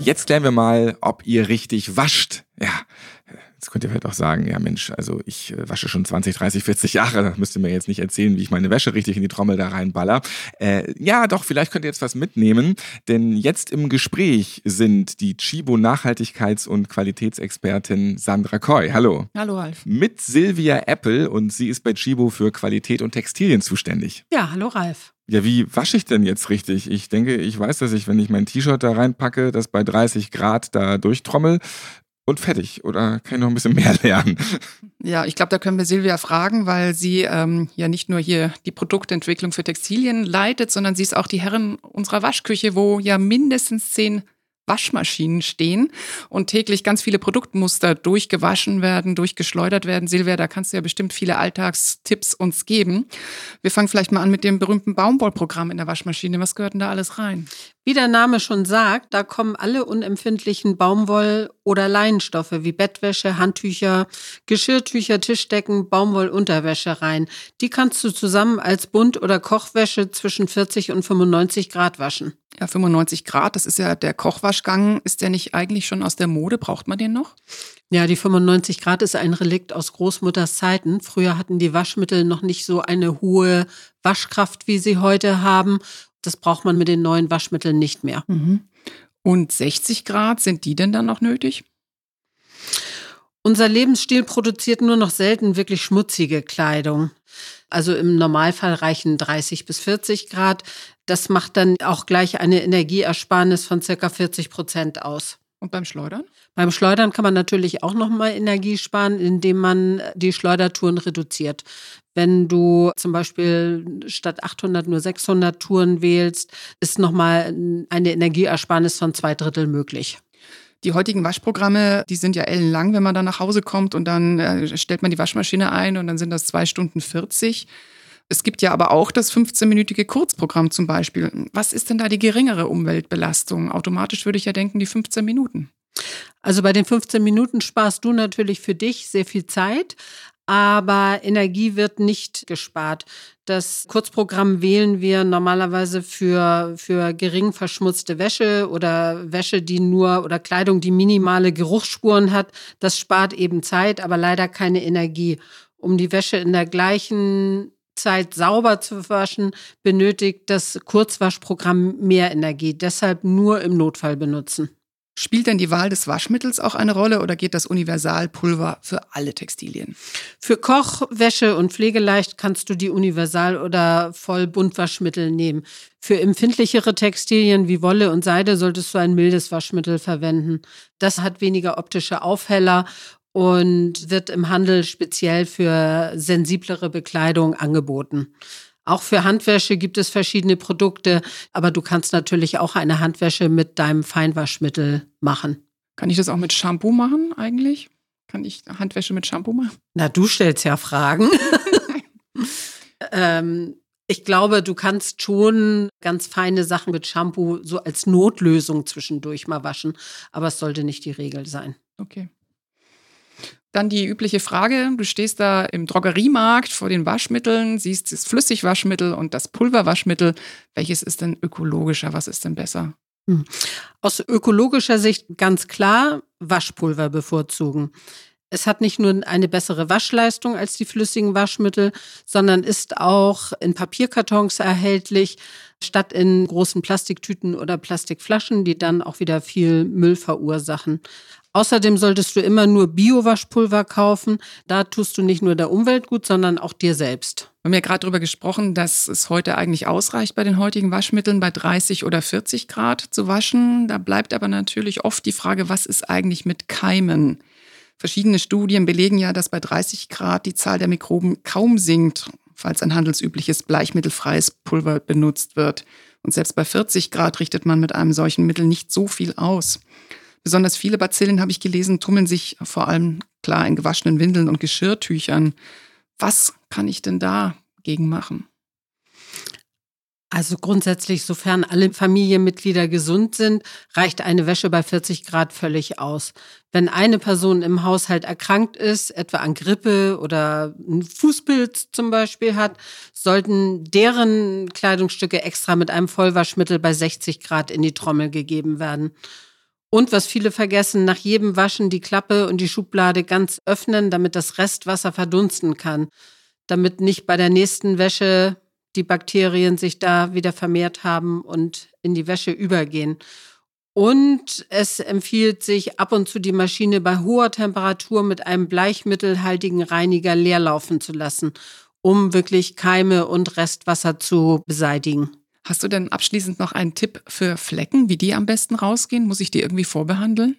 Jetzt klären wir mal, ob ihr richtig wascht. Ja, Jetzt könnt ihr vielleicht auch sagen, ja Mensch, also ich äh, wasche schon 20, 30, 40 Jahre, müsst ihr mir jetzt nicht erzählen, wie ich meine Wäsche richtig in die Trommel da reinballer. Äh, ja, doch, vielleicht könnt ihr jetzt was mitnehmen, denn jetzt im Gespräch sind die Chibo Nachhaltigkeits- und Qualitätsexpertin Sandra Koy. Hallo. Hallo, Ralf. Mit Silvia Apple und sie ist bei Chibo für Qualität und Textilien zuständig. Ja, hallo, Ralf. Ja, wie wasche ich denn jetzt richtig? Ich denke, ich weiß, dass ich, wenn ich mein T-Shirt da reinpacke, das bei 30 Grad da durchtrommel, und fertig. Oder kann ich noch ein bisschen mehr lernen? Ja, ich glaube, da können wir Silvia fragen, weil sie ähm, ja nicht nur hier die Produktentwicklung für Textilien leitet, sondern sie ist auch die Herrin unserer Waschküche, wo ja mindestens zehn Waschmaschinen stehen und täglich ganz viele Produktmuster durchgewaschen werden, durchgeschleudert werden. Silvia, da kannst du ja bestimmt viele Alltagstipps uns geben. Wir fangen vielleicht mal an mit dem berühmten Baumwollprogramm in der Waschmaschine. Was gehört denn da alles rein? Wie der Name schon sagt, da kommen alle unempfindlichen Baumwoll- oder Leinenstoffe wie Bettwäsche, Handtücher, Geschirrtücher, Tischdecken, Baumwollunterwäsche rein. Die kannst du zusammen als Bunt- oder Kochwäsche zwischen 40 und 95 Grad waschen. Ja, 95 Grad, das ist ja der Kochwaschgang. Ist der nicht eigentlich schon aus der Mode? Braucht man den noch? Ja, die 95 Grad ist ein Relikt aus Großmutters Zeiten. Früher hatten die Waschmittel noch nicht so eine hohe Waschkraft, wie sie heute haben. Das braucht man mit den neuen Waschmitteln nicht mehr. Mhm. Und 60 Grad, sind die denn dann noch nötig? Unser Lebensstil produziert nur noch selten wirklich schmutzige Kleidung. Also im Normalfall reichen 30 bis 40 Grad. Das macht dann auch gleich eine Energieersparnis von circa 40 Prozent aus. Und beim Schleudern? Beim Schleudern kann man natürlich auch nochmal Energie sparen, indem man die Schleudertouren reduziert. Wenn du zum Beispiel statt 800 nur 600 Touren wählst, ist nochmal eine Energieersparnis von zwei Drittel möglich. Die heutigen Waschprogramme, die sind ja ellenlang, wenn man dann nach Hause kommt und dann äh, stellt man die Waschmaschine ein und dann sind das zwei Stunden 40. Es gibt ja aber auch das 15-minütige Kurzprogramm zum Beispiel. Was ist denn da die geringere Umweltbelastung? Automatisch würde ich ja denken, die 15 Minuten. Also bei den 15 Minuten sparst du natürlich für dich sehr viel Zeit, aber Energie wird nicht gespart. Das Kurzprogramm wählen wir normalerweise für, für gering verschmutzte Wäsche oder Wäsche, die nur oder Kleidung, die minimale Geruchsspuren hat. Das spart eben Zeit, aber leider keine Energie. Um die Wäsche in der gleichen Zeit sauber zu waschen, benötigt das Kurzwaschprogramm mehr Energie. Deshalb nur im Notfall benutzen. Spielt denn die Wahl des Waschmittels auch eine Rolle oder geht das Universalpulver für alle Textilien? Für Koch, Wäsche und Pflegeleicht kannst du die Universal- oder Vollbuntwaschmittel nehmen. Für empfindlichere Textilien wie Wolle und Seide solltest du ein mildes Waschmittel verwenden. Das hat weniger optische Aufheller und wird im Handel speziell für sensiblere Bekleidung angeboten. Auch für Handwäsche gibt es verschiedene Produkte, aber du kannst natürlich auch eine Handwäsche mit deinem Feinwaschmittel machen. Kann ich das auch mit Shampoo machen eigentlich? Kann ich Handwäsche mit Shampoo machen? Na, du stellst ja Fragen. ähm, ich glaube, du kannst schon ganz feine Sachen mit Shampoo so als Notlösung zwischendurch mal waschen, aber es sollte nicht die Regel sein. Okay. Dann die übliche Frage, du stehst da im Drogeriemarkt vor den Waschmitteln, siehst das Flüssigwaschmittel und das Pulverwaschmittel. Welches ist denn ökologischer? Was ist denn besser? Hm. Aus ökologischer Sicht ganz klar Waschpulver bevorzugen. Es hat nicht nur eine bessere Waschleistung als die flüssigen Waschmittel, sondern ist auch in Papierkartons erhältlich, statt in großen Plastiktüten oder Plastikflaschen, die dann auch wieder viel Müll verursachen. Außerdem solltest du immer nur Bio-Waschpulver kaufen. Da tust du nicht nur der Umwelt gut, sondern auch dir selbst. Wir haben ja gerade darüber gesprochen, dass es heute eigentlich ausreicht, bei den heutigen Waschmitteln bei 30 oder 40 Grad zu waschen. Da bleibt aber natürlich oft die Frage, was ist eigentlich mit Keimen? Verschiedene Studien belegen ja, dass bei 30 Grad die Zahl der Mikroben kaum sinkt, falls ein handelsübliches bleichmittelfreies Pulver benutzt wird. Und selbst bei 40 Grad richtet man mit einem solchen Mittel nicht so viel aus. Besonders viele Bazillen, habe ich gelesen, tummeln sich vor allem klar in gewaschenen Windeln und Geschirrtüchern. Was kann ich denn dagegen machen? Also grundsätzlich, sofern alle Familienmitglieder gesund sind, reicht eine Wäsche bei 40 Grad völlig aus. Wenn eine Person im Haushalt erkrankt ist, etwa an Grippe oder einen Fußpilz zum Beispiel hat, sollten deren Kleidungsstücke extra mit einem Vollwaschmittel bei 60 Grad in die Trommel gegeben werden. Und was viele vergessen, nach jedem Waschen die Klappe und die Schublade ganz öffnen, damit das Restwasser verdunsten kann. Damit nicht bei der nächsten Wäsche die Bakterien sich da wieder vermehrt haben und in die Wäsche übergehen. Und es empfiehlt sich ab und zu die Maschine bei hoher Temperatur mit einem bleichmittelhaltigen Reiniger leer laufen zu lassen, um wirklich Keime und Restwasser zu beseitigen. Hast du denn abschließend noch einen Tipp für Flecken, wie die am besten rausgehen? Muss ich die irgendwie vorbehandeln?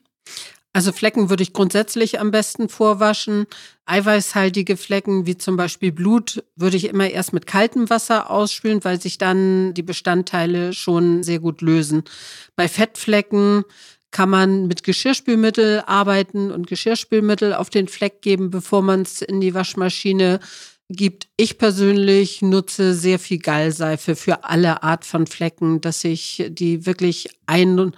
Also Flecken würde ich grundsätzlich am besten vorwaschen. Eiweißhaltige Flecken, wie zum Beispiel Blut, würde ich immer erst mit kaltem Wasser ausspülen, weil sich dann die Bestandteile schon sehr gut lösen. Bei Fettflecken kann man mit Geschirrspülmittel arbeiten und Geschirrspülmittel auf den Fleck geben, bevor man es in die Waschmaschine gibt. Ich persönlich nutze sehr viel Gallseife für alle Art von Flecken, dass ich die wirklich ein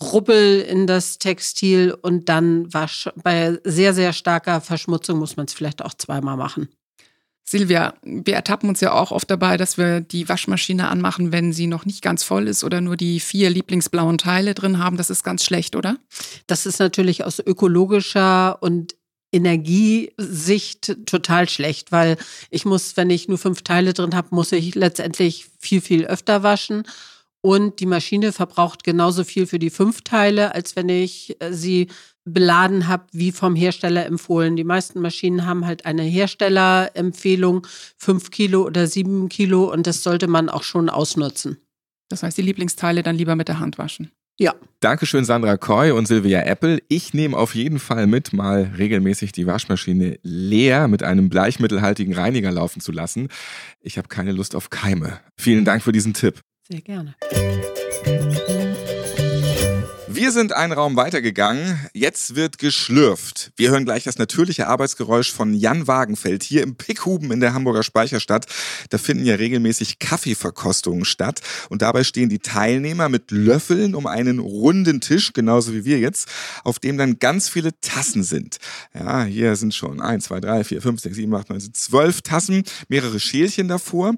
Rubbel in das Textil und dann wasch. Bei sehr, sehr starker Verschmutzung muss man es vielleicht auch zweimal machen. Silvia, wir ertappen uns ja auch oft dabei, dass wir die Waschmaschine anmachen, wenn sie noch nicht ganz voll ist oder nur die vier lieblingsblauen Teile drin haben. Das ist ganz schlecht, oder? Das ist natürlich aus ökologischer und Energiesicht total schlecht, weil ich muss, wenn ich nur fünf Teile drin habe, muss ich letztendlich viel, viel öfter waschen. Und die Maschine verbraucht genauso viel für die fünf Teile, als wenn ich äh, sie beladen habe, wie vom Hersteller empfohlen. Die meisten Maschinen haben halt eine Herstellerempfehlung, fünf Kilo oder sieben Kilo, und das sollte man auch schon ausnutzen. Das heißt, die Lieblingsteile dann lieber mit der Hand waschen. Ja. Dankeschön, Sandra Koy und Silvia Apple. Ich nehme auf jeden Fall mit, mal regelmäßig die Waschmaschine leer mit einem bleichmittelhaltigen Reiniger laufen zu lassen. Ich habe keine Lust auf Keime. Vielen Dank für diesen Tipp. Sehr gerne. Wir sind einen Raum weitergegangen. Jetzt wird geschlürft. Wir hören gleich das natürliche Arbeitsgeräusch von Jan Wagenfeld hier im Pickhuben in der Hamburger Speicherstadt. Da finden ja regelmäßig Kaffeeverkostungen statt. Und dabei stehen die Teilnehmer mit Löffeln um einen runden Tisch, genauso wie wir jetzt, auf dem dann ganz viele Tassen sind. Ja, hier sind schon eins, zwei, drei, vier, fünf, sechs, sieben, acht, neun, zwölf Tassen, mehrere Schälchen davor.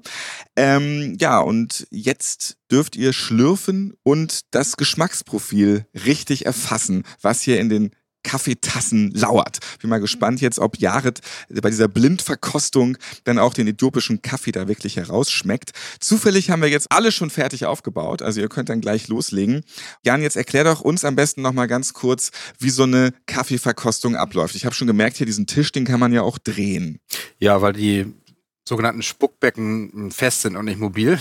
Ähm, ja, und jetzt dürft ihr schlürfen und das Geschmacksprofil richtig erfassen, was hier in den Kaffeetassen lauert. Bin mal gespannt jetzt, ob Jared bei dieser Blindverkostung dann auch den äthiopischen Kaffee da wirklich herausschmeckt. Zufällig haben wir jetzt alle schon fertig aufgebaut, also ihr könnt dann gleich loslegen. Jan, jetzt erklär doch uns am besten noch mal ganz kurz, wie so eine Kaffeeverkostung abläuft. Ich habe schon gemerkt, hier diesen Tisch, den kann man ja auch drehen. Ja, weil die sogenannten Spuckbecken fest sind und nicht mobil.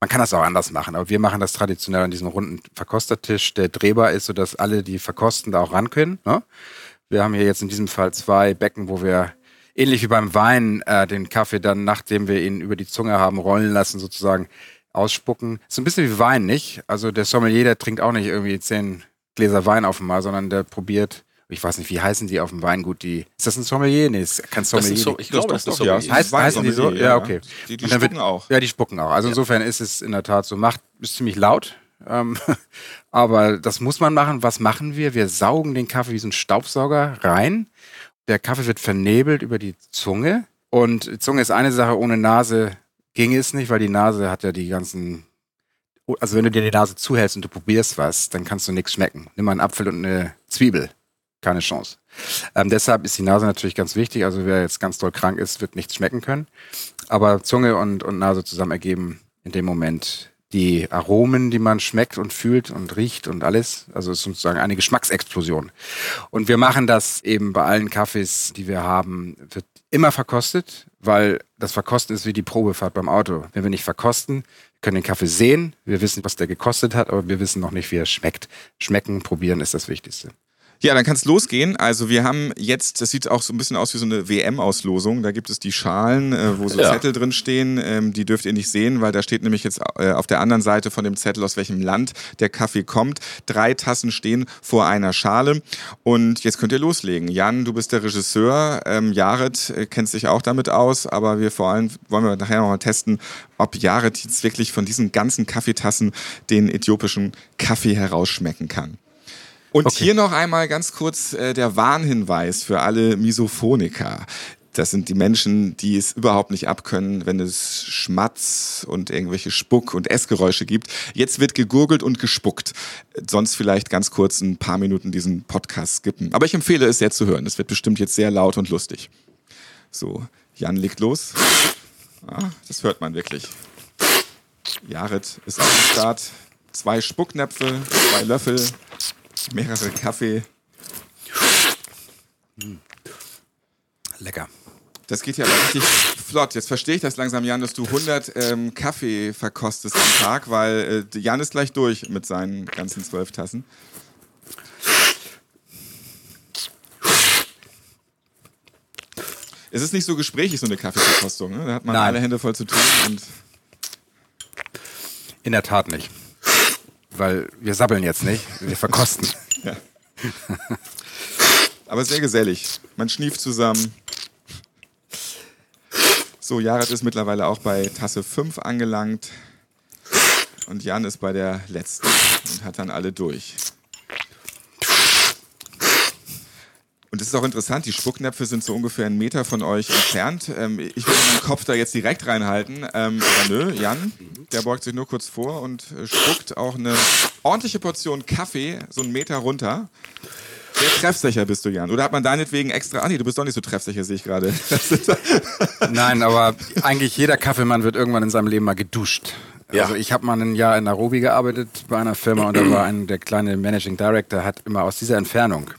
Man kann das auch anders machen, aber wir machen das traditionell an diesem runden Verkostertisch, der drehbar ist, sodass alle, die verkosten, da auch ran können. Ne? Wir haben hier jetzt in diesem Fall zwei Becken, wo wir ähnlich wie beim Wein äh, den Kaffee dann, nachdem wir ihn über die Zunge haben rollen lassen, sozusagen ausspucken. Ist ein bisschen wie Wein, nicht? Also der Sommelier, der trinkt auch nicht irgendwie zehn Gläser Wein auf einmal, sondern der probiert ich weiß nicht, wie heißen die auf dem Weingut? Die, ist das ein Sommelier? Nee, ist kein Sommelier. Das ist so, ich glaube, das, das ist Sommelier. Ja, heißt, heißen die so? Ja, okay. Die, die spucken wird, auch. Ja, die spucken auch. Also insofern ist es in der Tat so. Macht, ist ziemlich laut. Ähm, aber das muss man machen. Was machen wir? Wir saugen den Kaffee wie so ein Staubsauger rein. Der Kaffee wird vernebelt über die Zunge. Und die Zunge ist eine Sache, ohne Nase ging es nicht, weil die Nase hat ja die ganzen also wenn du dir die Nase zuhältst und du probierst was, dann kannst du nichts schmecken. Nimm mal einen Apfel und eine Zwiebel keine Chance. Ähm, deshalb ist die Nase natürlich ganz wichtig. Also wer jetzt ganz doll krank ist, wird nichts schmecken können. Aber Zunge und, und Nase zusammen ergeben in dem Moment die Aromen, die man schmeckt und fühlt und riecht und alles. Also es ist sozusagen eine Geschmacksexplosion. Und wir machen das eben bei allen Kaffees, die wir haben, wird immer verkostet, weil das Verkosten ist wie die Probefahrt beim Auto. Wenn wir nicht verkosten, können den Kaffee sehen, wir wissen, was der gekostet hat, aber wir wissen noch nicht, wie er schmeckt. Schmecken, probieren ist das Wichtigste. Ja, dann kann es losgehen. Also wir haben jetzt, das sieht auch so ein bisschen aus wie so eine WM-Auslosung. Da gibt es die Schalen, äh, wo so ja. Zettel drin stehen. Ähm, die dürft ihr nicht sehen, weil da steht nämlich jetzt äh, auf der anderen Seite von dem Zettel, aus welchem Land der Kaffee kommt. Drei Tassen stehen vor einer Schale. Und jetzt könnt ihr loslegen. Jan, du bist der Regisseur. Ähm, Jared äh, kennt sich auch damit aus. Aber wir vor allem wollen wir nachher noch mal testen, ob Jared jetzt wirklich von diesen ganzen Kaffeetassen den äthiopischen Kaffee herausschmecken kann. Und okay. hier noch einmal ganz kurz äh, der Warnhinweis für alle Misophoniker. Das sind die Menschen, die es überhaupt nicht abkönnen, wenn es Schmatz und irgendwelche Spuck- und Essgeräusche gibt. Jetzt wird gegurgelt und gespuckt. Sonst vielleicht ganz kurz ein paar Minuten diesen Podcast skippen. Aber ich empfehle es sehr zu hören. Es wird bestimmt jetzt sehr laut und lustig. So, Jan legt los. Ah, das hört man wirklich. Jared ist auf dem Start. Zwei Spucknäpfe, zwei Löffel, mehrere Kaffee. Lecker. Das geht ja aber richtig flott. Jetzt verstehe ich das langsam, Jan, dass du 100 ähm, Kaffee verkostest am Tag, weil äh, Jan ist gleich durch mit seinen ganzen zwölf Tassen. Es ist nicht so gesprächig, so eine Kaffeeverkostung. Ne? Da hat man Nein. alle Hände voll zu tun. Und In der Tat nicht. Weil wir sabbeln jetzt nicht, wir verkosten. Aber sehr gesellig. Man schnieft zusammen. So, Jared ist mittlerweile auch bei Tasse 5 angelangt. Und Jan ist bei der letzten und hat dann alle durch. Und es ist auch interessant, die Spucknäpfe sind so ungefähr einen Meter von euch entfernt. Ähm, ich würde meinen Kopf da jetzt direkt reinhalten. Ähm, aber nö, Jan, der beugt sich nur kurz vor und äh, spuckt auch eine ordentliche Portion Kaffee so einen Meter runter. Sehr treffsicher bist du, Jan. Oder hat man deinetwegen extra. Ah, nee, du bist doch nicht so treffsicher, sehe ich gerade. Nein, aber eigentlich jeder Kaffeemann wird irgendwann in seinem Leben mal geduscht. Ja. Also ich habe mal ein Jahr in Nairobi gearbeitet bei einer Firma und da war ein der kleine Managing Director hat immer aus dieser Entfernung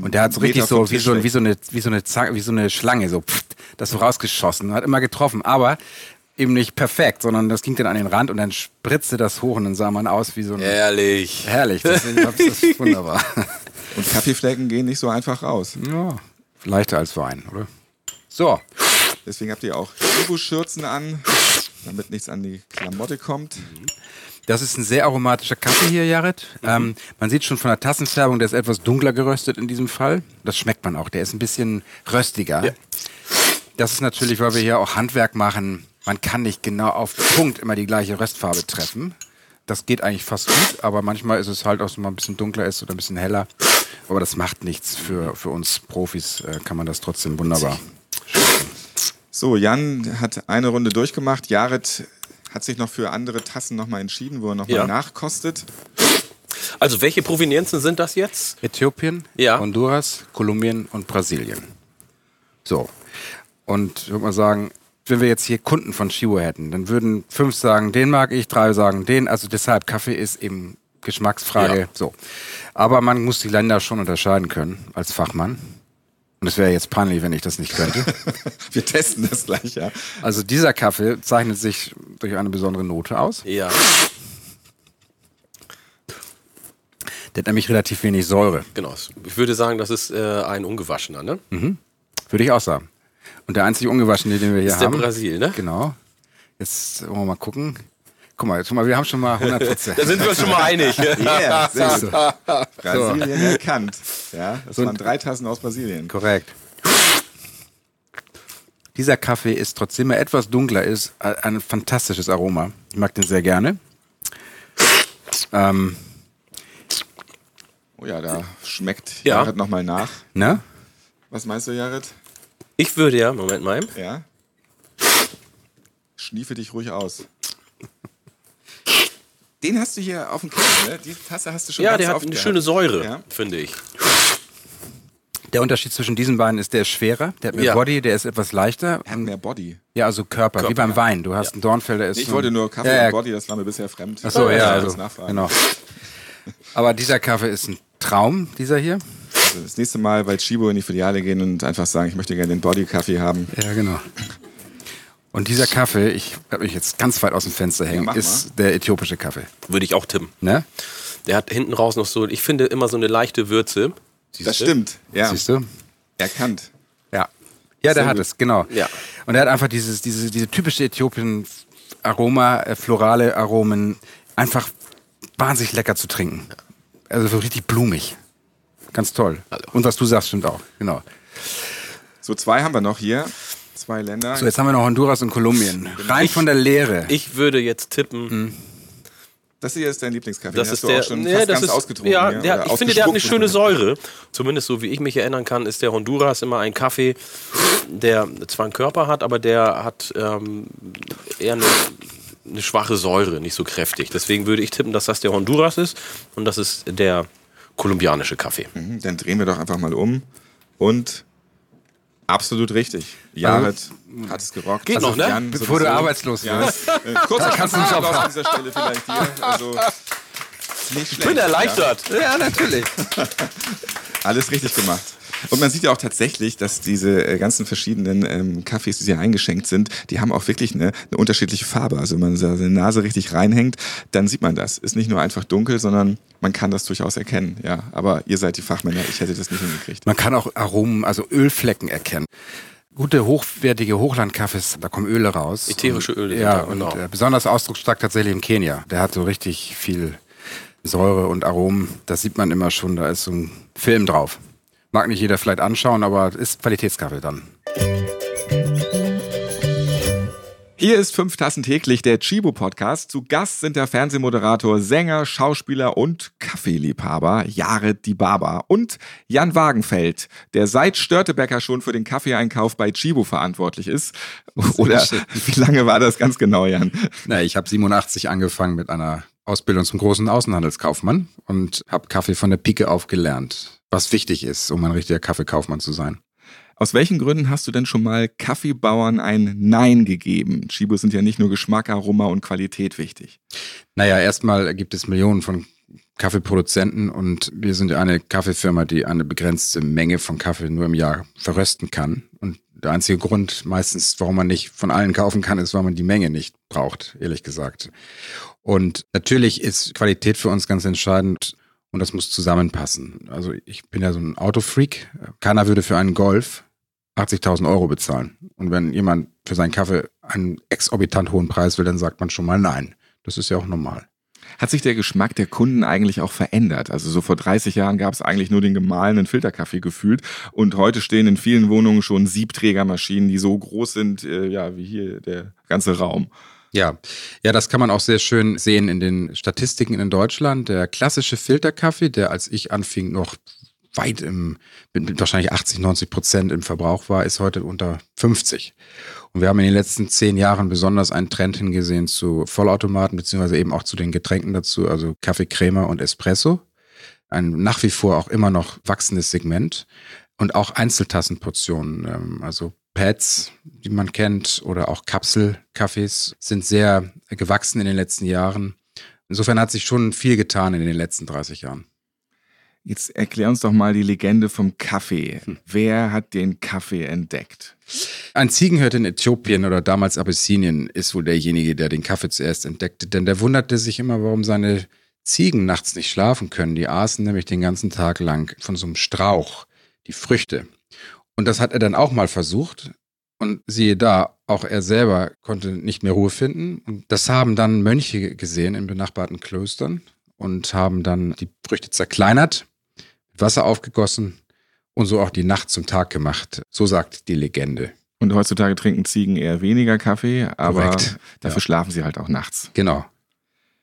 und der hat so richtig so wie so wie so eine wie so eine Zange, wie so eine Schlange so pft, das so rausgeschossen, hat immer getroffen, aber eben nicht perfekt, sondern das ging dann an den Rand und dann spritzte das hoch und dann sah man aus wie so ein Ehrlich. herrlich, das, das ist wunderbar. Und Kaffeeflecken gehen nicht so einfach raus. Ja, leichter als Wein, oder? So, Deswegen habt ihr auch Ibu-Schürzen an, damit nichts an die Klamotte kommt. Das ist ein sehr aromatischer Kaffee hier, Jared. Ähm, man sieht schon von der Tassenfärbung, der ist etwas dunkler geröstet in diesem Fall. Das schmeckt man auch. Der ist ein bisschen röstiger. Ja. Das ist natürlich, weil wir hier auch Handwerk machen. Man kann nicht genau auf Punkt immer die gleiche Röstfarbe treffen. Das geht eigentlich fast gut, aber manchmal ist es halt auch so mal ein bisschen dunkler ist oder ein bisschen heller. Aber das macht nichts. Für, für uns Profis äh, kann man das trotzdem wunderbar. So, Jan hat eine Runde durchgemacht. Jared hat sich noch für andere Tassen nochmal entschieden, wo er nochmal Ja. nachkostet. Also welche Provenienzen sind das jetzt? Äthiopien, Ja. Honduras, Kolumbien und Brasilien. So. Und ich würde mal sagen, wenn wir jetzt hier Kunden von Chivo hätten, dann würden fünf sagen, den mag ich, drei sagen, den. Also deshalb, Kaffee ist eben Geschmacksfrage. Ja. So. Aber man muss die Länder schon unterscheiden können als Fachmann. Und es wäre jetzt peinlich, wenn ich das nicht könnte. Wir testen das gleich, ja. Also dieser Kaffee zeichnet sich durch eine besondere Note aus. Ja. Der hat nämlich relativ wenig Säure. Genau. Ich würde sagen, das ist äh, ein ungewaschener, ne? Würde ich auch sagen. Und der einzige ungewaschene, den wir hier Ist der haben. Brasil, ne? Genau. Jetzt wollen wir mal gucken. Guck mal, jetzt, mal, wir haben schon mal 100 Prozent. Da sind wir uns schon mal einig. Yeah, So. gut. Brasilien erkannt. Ja, das So waren drei Tassen aus Brasilien. Korrekt. Dieser Kaffee ist, trotzdem er etwas dunkler ist, ein fantastisches Aroma. Ich mag den sehr gerne. Ähm, Oh ja, da schmeckt Ja. Jared nochmal nach. ne? Was meinst du, Jared? Ich würde ja, Moment mal. Ja? Schniefe dich ruhig aus. Den hast du hier auf dem Keller, ne? Die Tasse hast du schon Ja, ganz der hat oft eine gehabt. schöne Säure, Ja. finde ich. Der Unterschied zwischen diesen beiden ist, der ist schwerer, der hat mehr Ja. Body, der ist etwas leichter. Er hat mehr Body. Ja, also Körper, wie Körper, beim ja. Wein. Du hast einen Dornfelder, ist Ich so- wollte nur Kaffee ja, ja, und Body, das war mir bisher fremd. Ach so, ja, als also, Nachfrage. genau. Aber dieser Kaffee ist ein Traum, dieser hier. Also das nächste Mal bei Chibo in die Filiale gehen und einfach sagen, ich möchte gerne den Body-Kaffee haben. Ja, genau. Und dieser Kaffee, ich werde mich jetzt ganz weit aus dem Fenster hängen, mach ist der äthiopische Kaffee. Würde ich auch tippen. Ne? Der hat hinten raus noch so, ich finde immer so eine leichte Würze. Siehst Das du? stimmt, ja. Siehst du? Erkannt. Ja. Ja, der Sehr hat gut. es, genau. Ja. Und er hat einfach dieses, diese, diese typische Äthiopien-Aroma, äh, florale Aromen, einfach wahnsinnig lecker zu trinken. Also so richtig blumig. Ganz toll. Hallo. Und was du sagst, stimmt auch. Genau. So, zwei haben wir noch hier. Zwei Länder. So, jetzt haben wir noch Honduras und Kolumbien. Rein Ich- von der Lehre. Ich würde jetzt tippen, Mhm. Das hier ist dein Lieblingskaffee. Das Den ist hast du der, auch schon nee, fast das ganz ist, ausgetrunken. ja, ja, ich finde, der hat eine schöne. Säure. Zumindest so wie ich mich erinnern kann, ist der Honduras immer ein Kaffee, der zwar einen Körper hat, aber der hat ähm, eher eine, eine schwache Säure, nicht so kräftig. Deswegen würde ich tippen, dass das der Honduras ist und das ist der kolumbianische Kaffee. Mhm, Dann drehen wir doch einfach mal um. Und absolut richtig. Jared hat es gerockt. Geht noch, ne? Jan Bevor du arbeitslos Ja. wirst. Äh, Kurzer kannst du uns auch- an dieser Stelle vielleicht hier. Also, nicht schlecht. Ich bin erleichtert. Ja, natürlich. Ja. Alles richtig gemacht. Und man sieht ja auch tatsächlich, dass diese äh, ganzen verschiedenen ähm, Kaffees, die hier eingeschenkt sind, die haben auch wirklich eine, eine unterschiedliche Farbe. Also wenn man seine Nase richtig reinhängt, dann sieht man das. Ist nicht nur einfach dunkel, sondern man kann das durchaus erkennen. Ja, aber ihr seid die Fachmänner. Ich hätte das nicht hingekriegt. Man kann auch Aromen, also Ölflecken erkennen. Gute, hochwertige Hochlandkaffees, da kommen Öle raus. Ätherische Öle sind Ja, und genau. äh, besonders ausdrucksstark tatsächlich im Kenia. Der hat so richtig viel Säure und Aromen. Das sieht man immer schon, da ist so ein Film drauf. Mag nicht jeder vielleicht anschauen, aber ist Qualitätskaffee dann. Hier ist fünf Tassen täglich der Chibo Podcast. Zu Gast sind der Fernsehmoderator, Sänger, Schauspieler und Kaffeeliebhaber Jared Di Baba und Jan Wagenfeld, der seit Störtebecker schon für den Kaffeeeinkauf bei Chibo verantwortlich ist. Oder wie lange war das ganz genau, Jan? Na, ich habe 87 angefangen mit einer Ausbildung zum großen Außenhandelskaufmann und habe Kaffee von der Pike auf gelernt, was wichtig ist, um ein richtiger Kaffeekaufmann zu sein. Aus welchen Gründen hast du denn schon mal Kaffeebauern ein Nein gegeben? Chibos sind ja nicht nur Geschmack, Aroma und Qualität wichtig. Naja, erstmal gibt es Millionen von Kaffeeproduzenten und wir sind eine Kaffeefirma, die eine begrenzte Menge von Kaffee nur im Jahr verrösten kann. Und der einzige Grund meistens, warum man nicht von allen kaufen kann, ist, weil man die Menge nicht braucht, ehrlich gesagt. Und natürlich ist Qualität für uns ganz entscheidend und das muss zusammenpassen. Also ich bin ja so ein Autofreak. Keiner würde für einen Golf 80.000 Euro bezahlen. Und wenn jemand für seinen Kaffee einen exorbitant hohen Preis will, dann sagt man schon mal nein. Das ist ja auch normal. Hat sich der Geschmack der Kunden eigentlich auch verändert? Also so vor 30 Jahren gab es eigentlich nur den gemahlenen Filterkaffee gefühlt und heute stehen in vielen Wohnungen schon Siebträgermaschinen, die so groß sind, äh, ja, wie hier der ganze Raum. Ja, ja, das kann man auch sehr schön sehen in den Statistiken in Deutschland. Der klassische Filterkaffee, der als ich anfing noch weit im, mit, wahrscheinlich 80, 90 Prozent im Verbrauch war, ist heute unter 50. Und wir haben in den letzten zehn Jahren besonders einen Trend hingesehen zu Vollautomaten, beziehungsweise eben auch zu den Getränken dazu, also Kaffee, und Espresso. Ein nach wie vor auch immer noch wachsendes Segment. Und auch Einzeltassenportionen, ähm, also Pads, die man kennt, oder auch Kapselkaffees sind sehr gewachsen in den letzten Jahren. Insofern hat sich schon viel getan in den letzten 30 Jahren. Jetzt erklär uns doch mal die Legende vom Kaffee. Hm. Wer hat den Kaffee entdeckt? Ein Ziegenhirt in Äthiopien oder damals Abyssinien ist wohl derjenige, der den Kaffee zuerst entdeckte, denn der wunderte sich immer, warum seine Ziegen nachts nicht schlafen können. Die aßen nämlich den ganzen Tag lang von so einem Strauch die Früchte. Und das hat er dann auch mal versucht. Und siehe da, auch er selber konnte nicht mehr Ruhe finden. Und das haben dann Mönche gesehen in benachbarten Klöstern und haben dann die Früchte zerkleinert, mit Wasser aufgegossen und so auch die Nacht zum Tag gemacht. So sagt die Legende. Und heutzutage trinken Ziegen eher weniger Kaffee, aber Korrekt, dafür ja. schlafen sie halt auch nachts. Genau.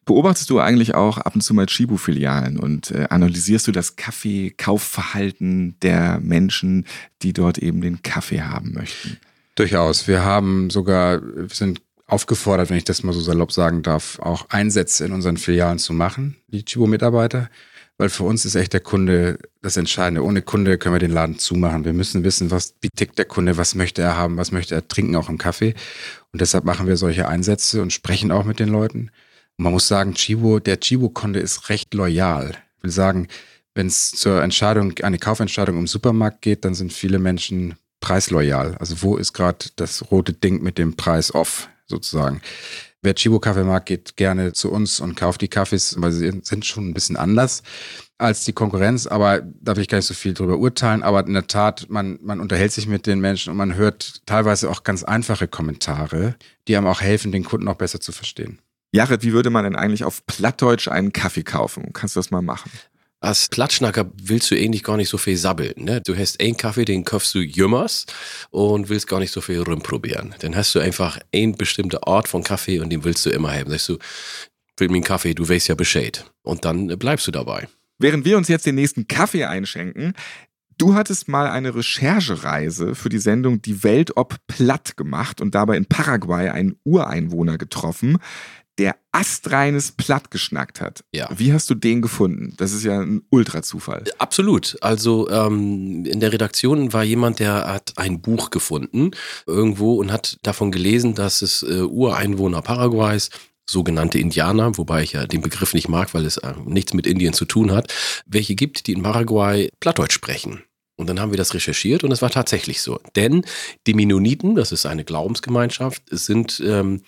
Beobachtest du eigentlich auch ab und zu mal Chibu-Filialen und äh, analysierst du das Kaffeekaufverhalten der Menschen, die dort eben den Kaffee haben möchten? Durchaus. Wir haben sogar, wir sind aufgefordert, wenn ich das mal so salopp sagen darf, auch Einsätze in unseren Filialen zu machen, die Chibo-Mitarbeiter. Weil für uns ist echt der Kunde das Entscheidende. Ohne Kunde können wir den Laden zumachen. Wir müssen wissen, was, wie tickt der Kunde, was möchte er haben, was möchte er trinken, auch im Kaffee. Und deshalb machen wir solche Einsätze und sprechen auch mit den Leuten. Man muss sagen, Chibo, der Chibo-Kunde ist recht loyal. Ich will sagen, wenn es zur Entscheidung, eine Kaufentscheidung im Supermarkt geht, dann sind viele Menschen preisloyal. Also wo ist gerade das rote Ding mit dem Preis off, sozusagen. Wer Chibo-Kaffee mag, geht gerne zu uns und kauft die Kaffees, weil sie sind schon ein bisschen anders als die Konkurrenz, aber da will ich gar nicht so viel drüber urteilen. Aber in der Tat, man, man unterhält sich mit den Menschen und man hört teilweise auch ganz einfache Kommentare, die einem auch helfen, den Kunden auch besser zu verstehen. Jared, wie würde man denn eigentlich auf Plattdeutsch einen Kaffee kaufen? Kannst du das mal machen? Als Platschnacker willst du eigentlich gar nicht so viel sabbeln. Ne? Du hast einen Kaffee, den kaufst du jümmers und willst gar nicht so viel rumprobieren. Dann hast du einfach einen bestimmten Ort von Kaffee und den willst du immer haben. Sagst du, will mir einen Kaffee, du weißt ja Bescheid. Und dann bleibst du dabei. Während wir uns jetzt den nächsten Kaffee einschenken, Du hattest mal eine Recherchereise für die Sendung Die Welt ob platt gemacht und dabei in Paraguay einen Ureinwohner getroffen, der astreines Platt geschnackt hat. Ja. Wie hast du den gefunden? Das ist ja ein Ultrazufall. Absolut. Also ähm, in der Redaktion war jemand, der hat ein Buch gefunden irgendwo und hat davon gelesen, dass es äh, Ureinwohner Paraguays sogenannte Indianer, wobei ich ja den Begriff nicht mag, weil es äh, nichts mit Indien zu tun hat, welche gibt, die in Paraguay Plattdeutsch sprechen. Und dann haben wir das recherchiert und es war tatsächlich so. Denn die Mennoniten, das ist eine Glaubensgemeinschaft, sind ähm,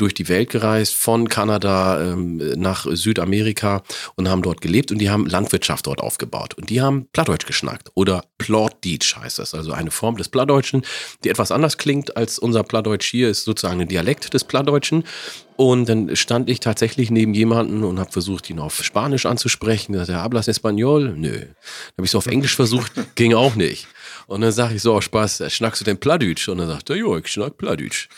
durch die Welt gereist, von Kanada ähm, nach Südamerika und haben dort gelebt und die haben Landwirtschaft dort aufgebaut. Und die haben Plattdeutsch geschnackt oder Plattdeutsch heißt das, also eine Form des Plattdeutschen, die etwas anders klingt als unser Plattdeutsch hier, ist sozusagen ein Dialekt des Plattdeutschen. Und dann stand ich tatsächlich neben jemanden und habe versucht, ihn auf Spanisch anzusprechen. Er sagte, hablas Español? Nö. Dann habe ich es auf Englisch versucht, ging auch nicht. Und dann sage ich so, oh, Spaß, schnackst du denn Plattdeutsch? Und dann sagt er, jo, ich schnack Plattdeutsch.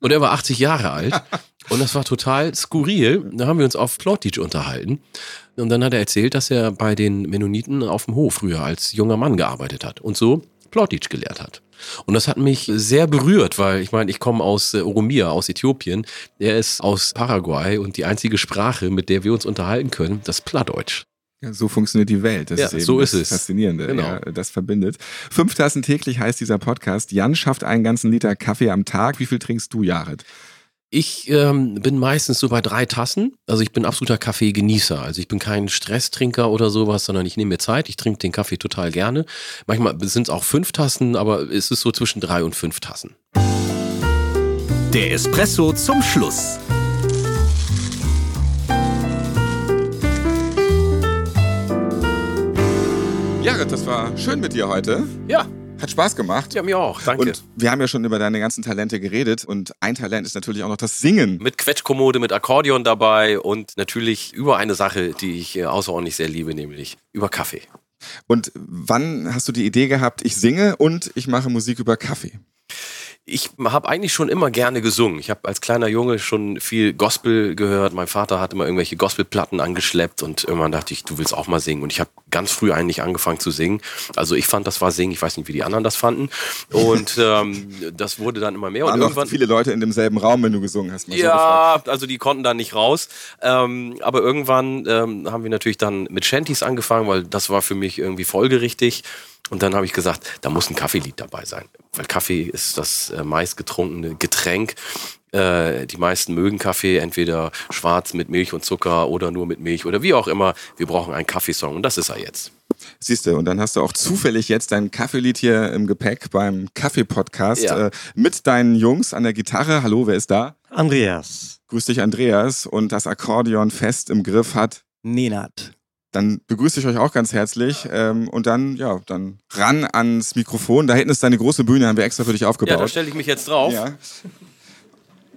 Und er war 80 Jahre alt. Und das war total skurril. Da haben wir uns auf Plattdeutsch unterhalten. Und dann hat er erzählt, dass er bei den Mennoniten auf dem Hof früher als junger Mann gearbeitet hat und so Plattdeutsch gelehrt hat. Und das hat mich sehr berührt, weil ich meine, ich komme aus äh, Oromia, aus Äthiopien. Er ist aus Paraguay und die einzige Sprache, mit der wir uns unterhalten können, das Plattdeutsch. Ja, so funktioniert die Welt. Das Ja, ist eben so ist das es. Faszinierende. Genau. Ja, das verbindet. Fünf Tassen täglich heißt dieser Podcast. Jan schafft einen ganzen Liter Kaffee am Tag. Wie viel trinkst du, Jared? Ich ähm, bin meistens so bei drei Tassen. Also ich bin absoluter Kaffeegenießer. Also ich bin kein Stresstrinker oder sowas, sondern ich nehme mir Zeit. Ich trinke den Kaffee total gerne. Manchmal sind es auch fünf Tassen, aber es ist so zwischen drei und fünf Tassen. Der Espresso zum Schluss. Jared, das war schön mit dir heute. Ja, Hat Spaß gemacht. ja mir auch. Danke. Und wir haben ja schon über deine ganzen Talente geredet und ein Talent ist natürlich auch noch das Singen. mit Quetschkommode, mit Akkordeon dabei und natürlich über eine Sache, die ich äh, außerordentlich sehr liebe, nämlich über Kaffee. Und wann hast du die Idee gehabt, ich singe und ich mache Musik über Kaffee? Ich habe eigentlich schon immer gerne gesungen. Ich habe als kleiner Junge schon viel Gospel gehört. Mein Vater hat immer irgendwelche Gospelplatten angeschleppt und irgendwann dachte ich, du willst auch mal singen. Und ich habe ganz früh eigentlich angefangen zu singen. Also ich fand, das war singen. Ich weiß nicht, wie die anderen das fanden. Und ähm, das wurde dann immer mehr. Und Waren noch irgendwann viele Leute in demselben Raum, wenn du gesungen hast? mal so. Ja, also die konnten da nicht raus. Ähm, aber irgendwann ähm, haben wir natürlich dann mit Shanties angefangen, weil das war für mich irgendwie folgerichtig. Und dann habe ich gesagt, da muss ein Kaffeelied dabei sein. Weil Kaffee ist das äh, meistgetrunkene Getränk. Äh, die meisten mögen Kaffee, entweder schwarz mit Milch und Zucker oder nur mit Milch oder wie auch immer. Wir brauchen einen Kaffeesong und das ist er jetzt. Siehst du, und dann hast du auch zufällig jetzt dein Kaffeelied hier im Gepäck beim Kaffee-Podcast Ja. äh, mit deinen Jungs an der Gitarre. Hallo, wer ist da? Andreas. Grüß dich, Andreas. Und das Akkordeon fest im Griff hat. Nenad. Dann begrüße ich euch auch ganz herzlich. Ähm, und dann, ja, dann ran ans Mikrofon. Da hinten ist deine große Bühne, haben wir extra für dich Ja, da aufgebaut. stelle ich mich jetzt drauf. Ja.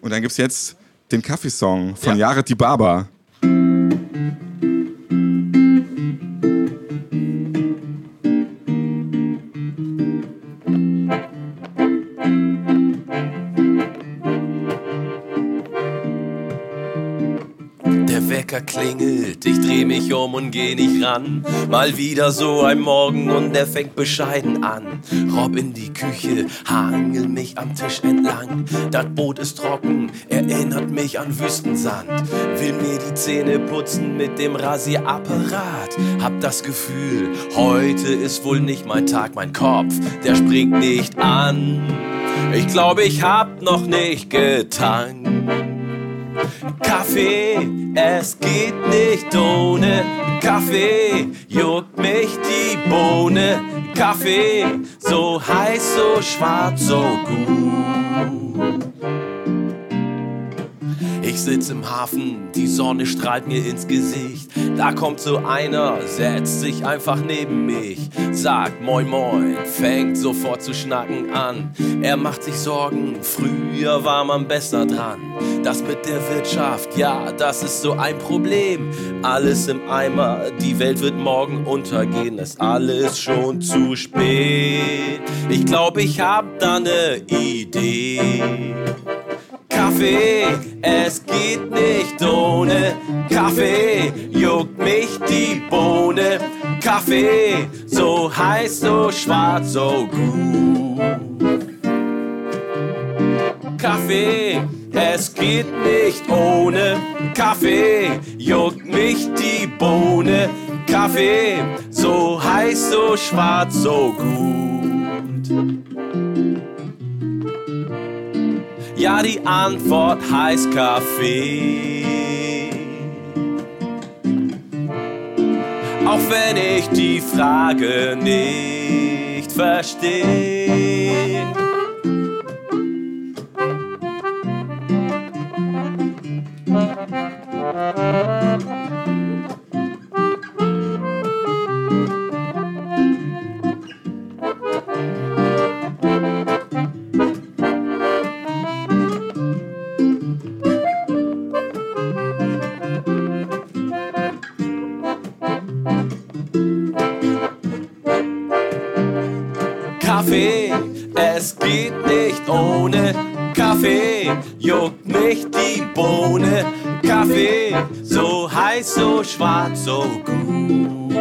Und dann gibt's jetzt den Kaffeesong von Ja. Jared die Barber. Wecker klingelt, ich dreh mich um und geh nicht ran. Mal wieder so ein Morgen und der fängt bescheiden an. Rob in die Küche, hangel mich am Tisch entlang. Das Boot ist trocken, erinnert mich an Wüstensand. Will mir die Zähne putzen mit dem Rasierapparat. Hab das Gefühl, heute ist wohl nicht mein Tag, mein Kopf, der springt nicht an. Ich glaube, ich hab noch nicht getankt. Kaffee, es geht nicht ohne Kaffee, juckt mich die Bohne. Kaffee, so heiß, so schwarz, so gut. Ich sitz im Hafen, die Sonne strahlt mir ins Gesicht. Da kommt so einer, setzt sich einfach neben mich, sagt Moin Moin, fängt sofort zu schnacken an. Er macht sich Sorgen, früher war man besser dran. Das mit der Wirtschaft, ja, das ist so ein Problem. Alles im Eimer, die Welt wird morgen untergehen, ist alles schon zu spät. Ich glaube, ich hab da ne Idee. Kaffee, es geht nicht ohne Kaffee juckt mich die Bohne. Kaffee, so heiß, so schwarz, so gut. Kaffee, es geht nicht ohne Kaffee, juckt mich die Bohne. Kaffee, so heiß, so schwarz, so gut. Ja, die Antwort heißt Kaffee. Auch wenn ich die Frage nicht verstehe. Kaffee, es geht nicht ohne Kaffee, juckt mich die Bohne. Kaffee, so heiß, so schwarz, so gut.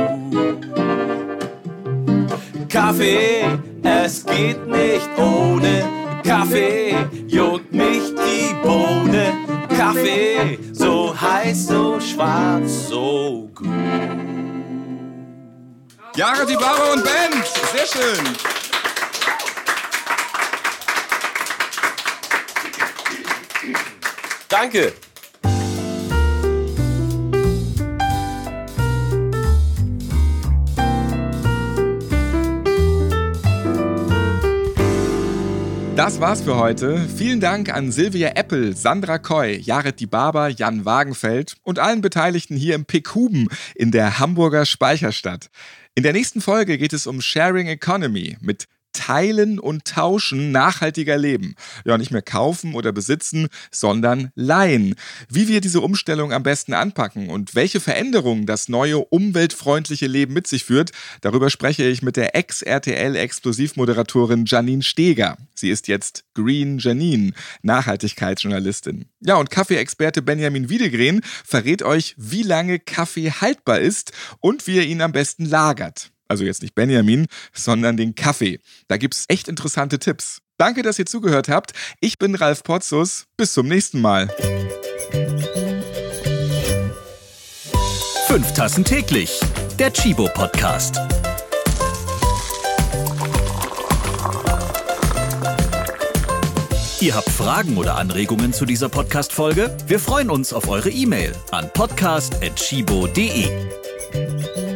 Kaffee, es geht nicht ohne Kaffee, juckt mich die Bohne. Kaffee, so heiß, so schwarz, so gut. Jara, die Barbara und Band. Sehr schön. Danke. Das war's für heute. Vielen Dank an Silvia Eppel, Sandra Koy, Jared Dibaba, Jan Wagenfeld und allen Beteiligten hier im Pick Huben in der Hamburger Speicherstadt. In der nächsten Folge geht es um Sharing Economy mit Teilen und Tauschen nachhaltiger Leben. Ja, nicht mehr kaufen oder besitzen, sondern leihen. Wie wir diese Umstellung am besten anpacken und welche Veränderungen das neue umweltfreundliche Leben mit sich führt, darüber spreche ich mit der Ex-RTL-Exklusivmoderatorin Janine Steger. Sie ist jetzt Green Janine, Nachhaltigkeitsjournalistin. Ja, und Kaffeeexperte Benjamin Wiedegren verrät euch, wie lange Kaffee haltbar ist und wie ihr ihn am besten lagert. Also jetzt nicht Benjamin, sondern den Kaffee. Da gibt's echt interessante Tipps. Danke, dass ihr zugehört habt. Ich bin Ralf Potzus. Bis zum nächsten Mal. Fünf Tassen täglich. Der Chibo Podcast. Ihr habt Fragen oder Anregungen zu dieser Podcast-Folge? Wir freuen uns auf eure E-Mail an podcast.chibo.de.